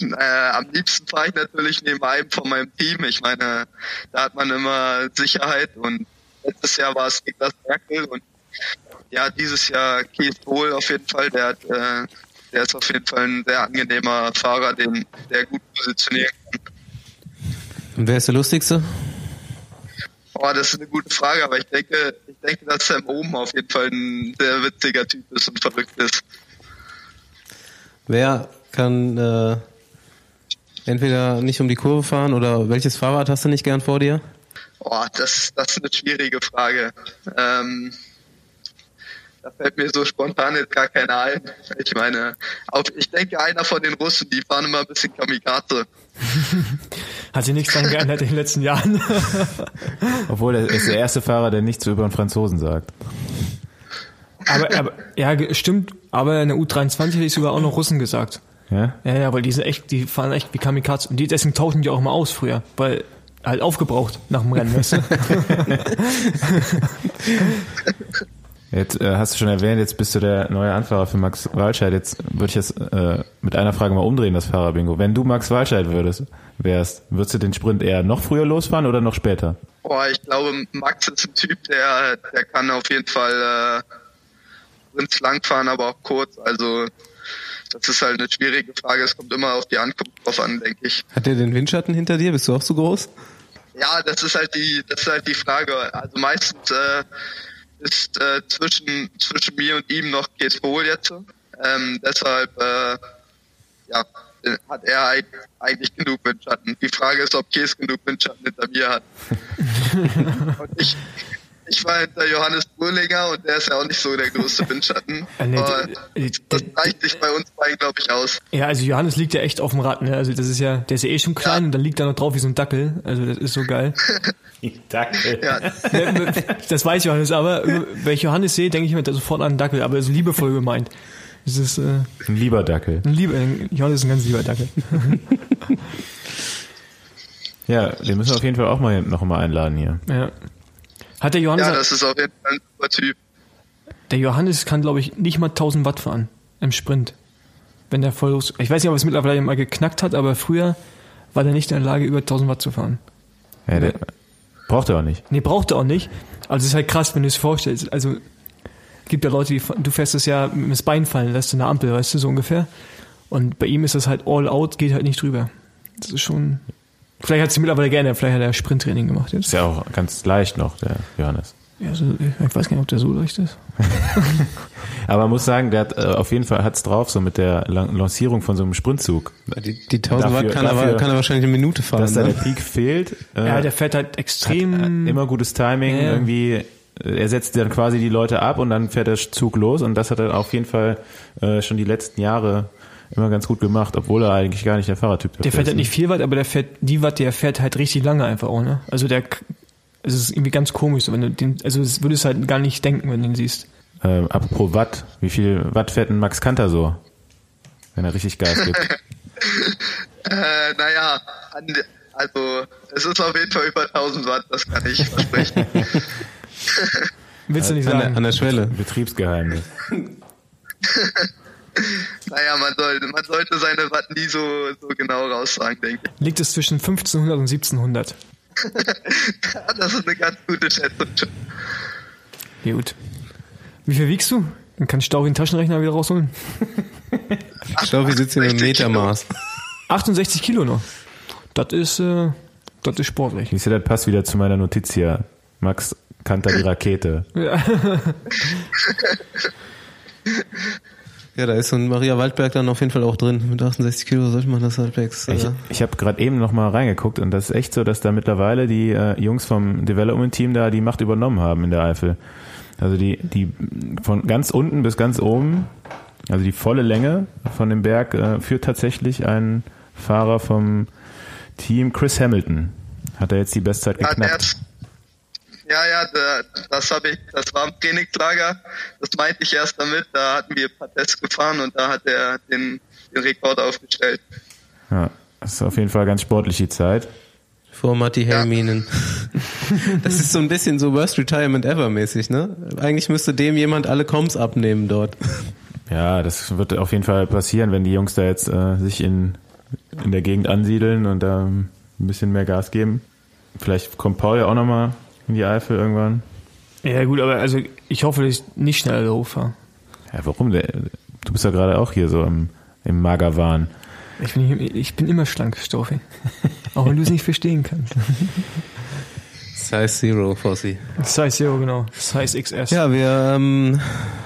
Äh, am liebsten fahre ich natürlich neben einem von meinem Team. Ich meine, da hat man immer Sicherheit und letztes Jahr war es Niklas Merkel und ja, dieses Jahr Keith Wohl auf jeden Fall. Der hat, äh, der ist auf jeden Fall ein sehr angenehmer Fahrer, den der gut positionieren kann. Und wer ist der lustigste? Oh, das ist eine gute Frage, aber ich denke, ich denke, dass Sam Ohm auf jeden Fall ein sehr witziger Typ ist und verrückt ist. Wer kann äh, entweder nicht um die Kurve fahren oder welches Fahrrad hast du nicht gern vor dir? Oh, das, das ist eine schwierige Frage. Ähm, da fällt mir so spontan jetzt gar keiner ein. Ich meine, auf, ich denke, einer von den Russen, die fahren immer ein bisschen Kamikaze. Hat sich nichts dran geändert in den letzten Jahren. Obwohl er ist der erste Fahrer, der nichts über einen Franzosen sagt. aber, aber ja, stimmt. Aber in der U23 hätte ich sogar auch noch Russen gesagt. Ja? Ja, ja, weil die sind echt, die fahren echt wie Kamikaze. Und die, deswegen tauschen die auch immer aus früher. Weil halt aufgebraucht nach dem Rennen, weißt du? Jetzt äh, hast du schon erwähnt, jetzt bist du der neue Anfahrer für Max Walscheid. Jetzt würde ich das äh, mit einer Frage mal umdrehen, das Fahrerbingo. Wenn du Max Walscheid würdest, wärst, würdest du den Sprint eher noch früher losfahren oder noch später? Boah, ich glaube, Max ist ein Typ, der, der kann auf jeden Fall äh, ins lang fahren, aber auch kurz. Also das ist halt eine schwierige Frage. Es kommt immer auf die Ankunft drauf an, denke ich. Hat der den Windschatten hinter dir? Bist du auch so groß? Ja, das ist halt die, das ist halt die Frage. Also meistens äh, ist äh, zwischen zwischen mir und ihm noch Kees Pohl jetzt. Ähm, deshalb äh, ja, hat er eig- eigentlich genug Windschatten. Die Frage ist, ob Kees genug Windschatten hinter mir hat. und ich, ich war hinter Johannes Brühlinger und der ist ja auch nicht so der größte Windschatten. D- das reicht sich bei uns beiden, glaube ich, aus. Ja, also Johannes liegt ja echt auf dem Rad, ne? Also das ist ja, der ist ja eh schon klein Ja. und dann liegt er noch drauf wie so ein Dackel. Also das ist so geil. Dackel. Ja, Das weiß Johannes, aber wenn ich Johannes sehe, denke ich mir sofort an einen Dackel, aber so liebevoll gemeint. Das ist äh, Ein lieber Dackel. ein lieber, Johannes ist ein ganz lieber Dackel. Ja, den müssen wir auf jeden Fall auch mal noch mal einladen hier. Ja. Hat der Johannes, ja, das ist auf jeden Fall ein super Typ. der Johannes kann glaube ich nicht mal 1000 Watt fahren im Sprint. Wenn der voll los, ich weiß nicht, ob er es mittlerweile mal geknackt hat, aber früher war der nicht in der Lage, über 1000 Watt zu fahren. Ja, der braucht er auch nicht. Nee, braucht er auch nicht. Also es ist halt krass, wenn du es vorstellst. Also gibt ja Leute, die du fährst das ja mit dem Bein fallen lässt in der Ampel, weißt du, so ungefähr. Und bei ihm ist das halt all out, geht halt nicht drüber. Das ist schon, Vielleicht hat sie mittlerweile gerne, vielleicht hat er Sprinttraining gemacht jetzt. Ist ja auch ganz leicht noch, der Johannes. Ja, so, ich weiß gar nicht, ob der so leicht ist. Aber man muss sagen, der hat äh, auf jeden Fall hat's drauf, so mit der Lan- Lancierung von so einem Sprintzug. Die, die 1000 Watt Dafür- kann, er, dafür- kann er wahrscheinlich eine Minute fahren. Dass da der Ne? Peak fehlt. Äh, Ja, der fährt halt hat, extrem. äh, immer gutes Timing, Ja. irgendwie, äh, er setzt dann quasi die Leute ab und dann fährt der Zug los und das hat er auf jeden Fall äh, schon die letzten Jahre immer ganz gut gemacht, obwohl er eigentlich gar nicht der Fahrertyp dafür der fährt ist. halt nicht viel Watt, aber der fährt die Watt, der fährt halt richtig lange einfach auch, ne? Also der, es ist irgendwie ganz komisch, so, wenn du den, also das würdest du halt gar nicht denken, wenn du ihn siehst. Ähm, apropos Watt, wie viel Watt fährt ein Max Kanter so? Wenn er richtig Gas gibt. Äh, naja, an, also es ist auf jeden Fall über 1000 Watt, das kann ich versprechen. Willst du nicht An, der, sagen? an der Schwelle. Betriebsgeheimnis. naja, man sollte, man sollte seine Watt nie so, so genau raussagen, denke ich. Liegt es zwischen 1500 und 1700. Ja, das ist eine ganz gute Schätzung. Gut. Wie viel wiegst du? Dann kann auch den Taschenrechner wieder rausholen. Ich glaube, wir sitzen im 60 Metermaß. 68 Kilo noch. Das ist, äh, das ist sportlich. Ich sehe, das passt wieder zu meiner Notiz hier. Max Kanter die Rakete. Ja, da ist so ein Maria Waldberg dann auf jeden Fall auch drin. Mit 68 Kilo sollte man das halbwegs. Ich, Äh, ich habe gerade eben noch mal reingeguckt und das ist echt so, dass da mittlerweile die äh, Jungs vom Development-Team da die Macht übernommen haben in der Eifel. Also die, die von ganz unten bis ganz oben, also die volle Länge von dem Berg äh, führt tatsächlich ein Fahrer vom Team Chris Hamilton. Hat er jetzt die Bestzeit Ja, geknackt. Ja, ja, das habe ich, das war im Trainingslager. Das meinte ich erst damit. Da hatten wir ein paar Tests gefahren und da hat er den, den Rekord aufgestellt. Ja, das ist auf jeden Fall ganz sportlich die Zeit. vor Matti Ja. Helminen. Das ist so ein bisschen so Worst Retirement Ever mäßig, ne? Eigentlich müsste dem jemand alle Comms abnehmen dort. Ja, das wird auf jeden Fall passieren, wenn die Jungs da jetzt äh, sich in, in der Gegend ansiedeln und da ein bisschen mehr Gas geben. Vielleicht kommt Paul ja auch nochmal in die Eifel irgendwann. Ja gut, aber also ich hoffe, dass ich nicht schneller da hochfahre. Ja, warum? Du bist ja gerade auch hier so im, im Magerwahn. Ich bin, ich bin immer schlank, Stoffi. Auch wenn du es nicht verstehen kannst. Size Zero, Fossi. Size Zero, genau. Size XS. Ja, wir ähm,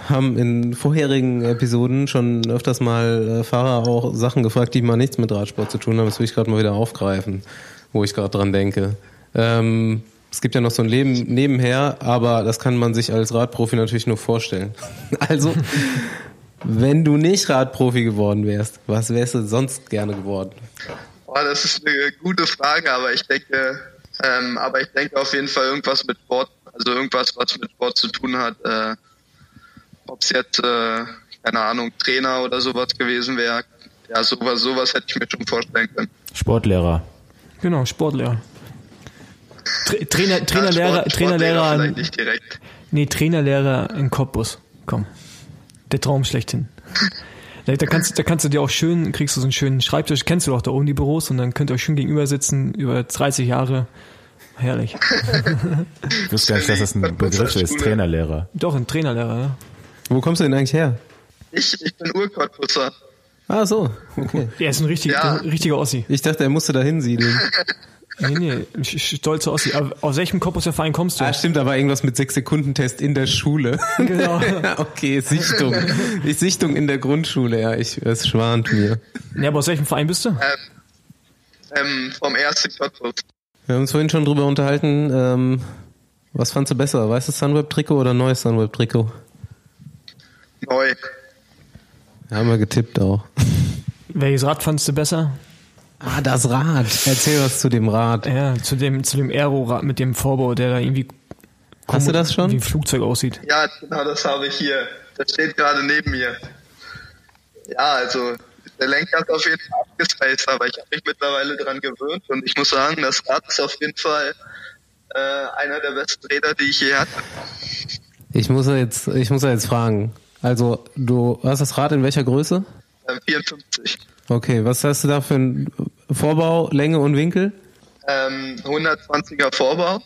haben in vorherigen Episoden schon öfters mal äh, Fahrer auch Sachen gefragt, die mal nichts mit Radsport zu tun haben. Das will ich gerade mal wieder aufgreifen, wo ich gerade dran denke. Ähm, es gibt ja noch so ein Leben nebenher, aber das kann man sich als Radprofi natürlich nur vorstellen. Also, wenn du nicht Radprofi geworden wärst, was wärst du sonst gerne geworden? Boah, das ist eine gute Frage, aber ich denke, ähm, aber ich denke auf jeden Fall irgendwas mit Sport, also irgendwas, was mit Sport zu tun hat. Äh, Ob es jetzt, äh, keine Ahnung, Trainer oder sowas gewesen wäre. Ja, sowas, sowas hätte ich mir schon vorstellen können. Sportlehrer. Genau, Sportlehrer. Tra Trainer, Trainerlehrer, Ja, Sport- Trainerlehrer, Sportlehrer nicht direkt. nee, Trainerlehrer in Cottbus. Komm. Der Traum schlechthin. Da kannst, da kannst du dir auch schön, kriegst du so einen schönen Schreibtisch, kennst du doch da oben die Büros und dann könnt ihr euch schön gegenüber sitzen, über 30 Jahre. Herrlich. Ich wusste gar nicht, dass das ein Begriff ist. Trainerlehrer. Doch, ein Trainerlehrer, ja. Wo kommst du denn eigentlich her? Ich, ich bin Urkottbusser. Ah, so, okay. Der ist ein richtig, Ja. ein richtiger Ossi. Ich dachte, er musste da hinsiedeln. Nee, nee, stolzer Ossi. Aber aus welchem Cottbuser Verein kommst du? Ah, stimmt, war irgendwas mit 6-Sekunden-Test in der Schule. Genau. okay, Sichtung. Die Sichtung in der Grundschule, ja, ich, es schwant mir. Nee, aber aus welchem Verein bist du? Ähm, ähm, vom ersten Cottbus. Wir haben uns vorhin schon drüber unterhalten, ähm, was fandst du besser, weißes Sunweb-Trikot oder neues Sunweb-Trikot? Neu. Haben wir getippt auch. Welches Rad fandst du besser? Ah, das Rad. Erzähl was zu dem Rad. Ja, zu dem, zu dem Aero-Rad mit dem Vorbau, der da irgendwie Hast du das schon? wie ein Flugzeug aussieht. Ja, genau, das habe ich hier. Das steht gerade neben mir. Ja, also der Lenker ist auf jeden Fall abgespaced, aber ich habe mich mittlerweile dran gewöhnt und ich muss sagen, das Rad ist auf jeden Fall äh, einer der besten Räder, die ich je hatte. Ich muss ja jetzt, ich muss jetzt fragen. Also, du hast das Rad in welcher Größe? Ähm, 54. Okay, was hast du da für einen Vorbau, Länge und Winkel? Ähm, 120er Vorbau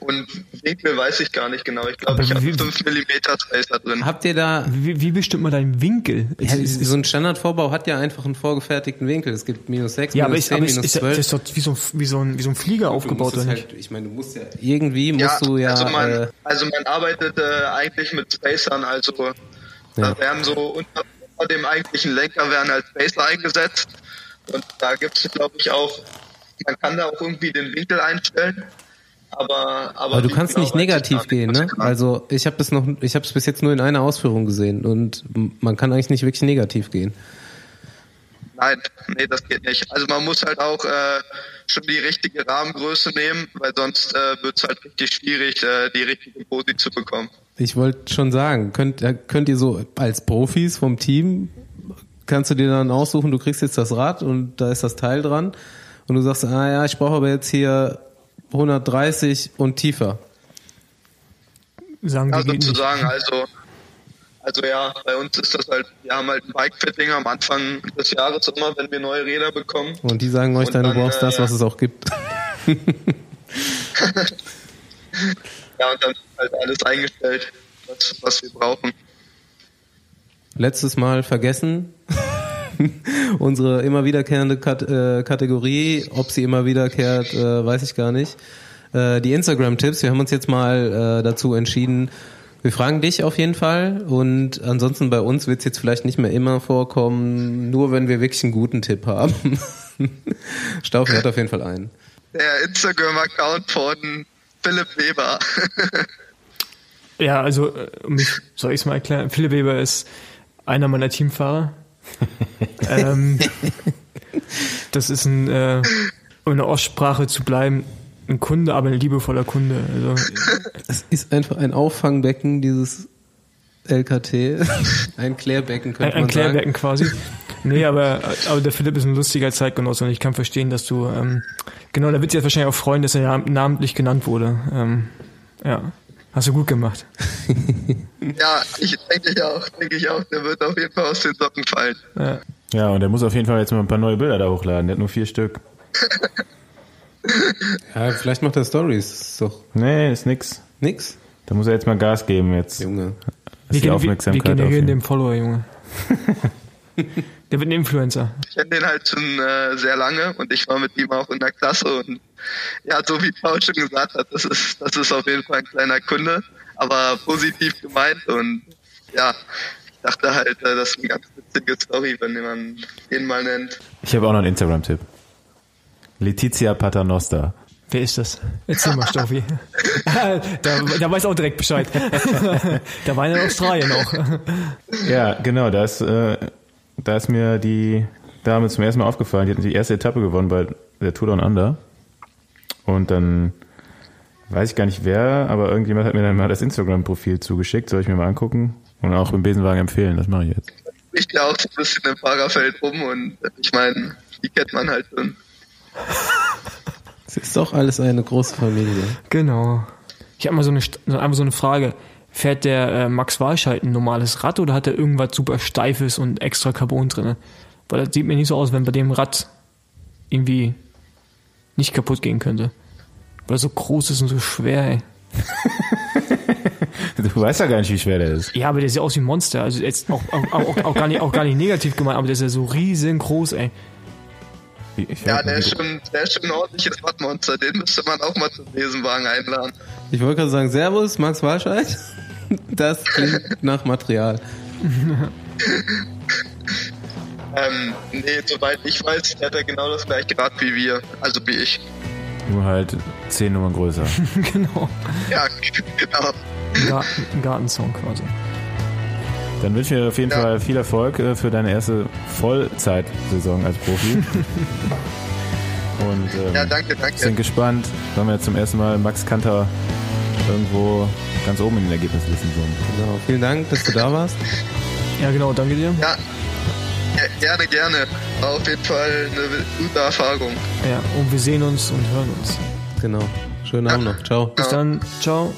Und Winkel weiß ich gar nicht genau. Ich glaube, Aber ich habe wie- 5 mm Spacer drin. Habt ihr da Wie, wie bestimmt man deinen Winkel? Ja, Ist- ist- so ein Standardvorbau hat ja einfach einen vorgefertigten Winkel. Es gibt minus 6, ja, aber, minus ist, 10, aber ist, minus ist, 12. ist, ist doch wie so, ein- wie, so ein, wie so ein Flieger Du aufgebaut, oder halt, ich meine, du musst ja, irgendwie musst du ja, also man, äh, also man arbeitet äh, eigentlich mit Spacern, also Ja. da werden so unter, unter dem eigentlichen Lenker werden halt Spacer eingesetzt und da gibt es glaube ich auch, man kann da auch irgendwie den Winkel einstellen, aber aber, aber du kannst nicht negativ gehen, ne? Also ich habe das noch, ich habe es bis jetzt nur in einer Ausführung gesehen und man kann eigentlich nicht wirklich negativ gehen. Nein, nee, das geht nicht. Also man muss halt auch äh, schon die richtige Rahmengröße nehmen, weil sonst äh, wird es halt richtig schwierig, äh, die richtige Posi zu bekommen. Ich wollte schon sagen, könnt, äh, könnt ihr so als Profis vom Team, kannst du dir dann aussuchen, du kriegst jetzt das Rad und da ist das Teil dran und du sagst, ah ja, ich brauche aber jetzt hier 130 und tiefer. Sagen die Also geht zu nicht. sagen, also also ja, bei uns ist das halt, wir haben halt ein Bike-Fitting am Anfang des Jahres immer, wenn wir neue Räder bekommen. Und die sagen euch Und dann, du dann, brauchst das, äh, was es auch gibt. Ja, und dann ist halt alles eingestellt, was, was wir brauchen. Letztes Mal vergessen. Unsere immer wiederkehrende Kat äh, Kategorie, ob sie immer wiederkehrt, äh, weiß ich gar nicht. Äh, die Instagram-Tipps, wir haben uns jetzt mal äh, dazu entschieden, wir fragen dich auf jeden Fall und ansonsten bei uns wird es jetzt vielleicht nicht mehr immer vorkommen, nur wenn wir wirklich einen guten Tipp haben. Staufi hat auf jeden Fall einen. Der Instagram-Account von Philipp Weber. Ja, also, äh, um mich, soll ich es mal erklären? Philipp Weber ist einer meiner Teamfahrer. ähm, das ist ein, äh, um in der Ostsprache zu bleiben, ein Kunde, aber ein liebevoller Kunde. Also, Es ist einfach ein Auffangbecken, dieses LKT. Ein Klärbecken ein, könnte ein man sagen. Klärbecken quasi. Nee, aber, aber der Philipp ist ein lustiger Zeitgenosse und ich kann verstehen, dass du, ähm, genau, da wird sich jetzt wahrscheinlich auch freuen, dass er nam- namentlich genannt wurde. Ähm, ja, hast du gut gemacht. ja, ich denke ich auch, denke ich auch, der wird auf jeden Fall aus den Socken fallen. Ja. Ja, und der muss auf jeden Fall jetzt mal ein paar neue Bilder da hochladen. Der hat nur vier Stück. Ja, vielleicht macht er Stories. Ist doch Nee, ist nix. nix. Da muss er jetzt mal Gas geben jetzt. Junge. Die Wir, gen- wir, generieren den Follower, Junge. der wird ein Influencer. Ich kenne den halt schon äh, sehr lange und ich war mit ihm auch in der Klasse und ja, so wie Paul schon gesagt hat, das ist, das ist auf jeden Fall ein kleiner Kunde, aber positiv gemeint und ja, ich dachte halt, äh, das ist eine ganz witzige Story, wenn man den mal nennt. Ich habe auch noch einen Instagram-Tipp. Letizia Paternoster. Wer ist das? Erzähl mal, Stoffi. da, da weiß auch direkt Bescheid. da war er in Australien auch. Ja, genau, da ist, äh, da ist mir die Dame zum ersten Mal aufgefallen. Die hat die erste Etappe gewonnen bei der Tour Down Under. Und dann weiß ich gar nicht wer, aber irgendjemand hat mir dann mal das Instagram-Profil zugeschickt. Soll ich mir mal angucken? Und auch im Besenwagen empfehlen. Das mache ich jetzt. Ich ja auch so ein bisschen im Fahrerfeld rum und ich meine, die kennt man halt schon. Es ist doch alles eine große Familie. Genau. Ich habe mal so eine, so eine Frage. Fährt der äh, Max Walscheid ein normales Rad oder hat er irgendwas super Steifes und extra Carbon drin? Weil das sieht mir nicht so aus, wenn bei dem Rad irgendwie nicht kaputt gehen könnte. Weil er so groß ist und so schwer, ey. Du weißt ja gar nicht, wie schwer der ist. Ja, aber der sieht aus wie ein Monster. Also jetzt auch, auch, auch, auch, gar, nicht, auch gar nicht negativ gemeint, aber der ist ja so riesengroß, ey. Ich Ja, der ist schon, der ist schon ein ordentliches Wattmonster, den müsste man auch mal zum Besenwagen einladen. Ich wollte gerade sagen, Servus, Max Walscheid. Das klingt nach Material. Ähm, nee, soweit ich weiß, hat er genau das gleiche Rad wie wir, also wie ich. Nur halt zehn Nummern größer. genau. Ja, genau. Ein Gar- ein Gartensong quasi. Dann wünsche ich dir auf jeden Ja. Fall viel Erfolg äh, für deine erste Vollzeitsaison als Profi. Und ähm, Ja, danke, danke. sind gespannt, wenn wir jetzt zum ersten Mal Max Kanter irgendwo ganz oben in den Ergebnislisten sind. Genau. Vielen Dank, dass du da warst. Ja, genau, danke dir. Ja, ge- gerne, gerne. War auf jeden Fall eine gute Erfahrung. Ja, und wir sehen uns und hören uns. Genau. Schönen Abend noch. Ciao. Bis dann. Ciao.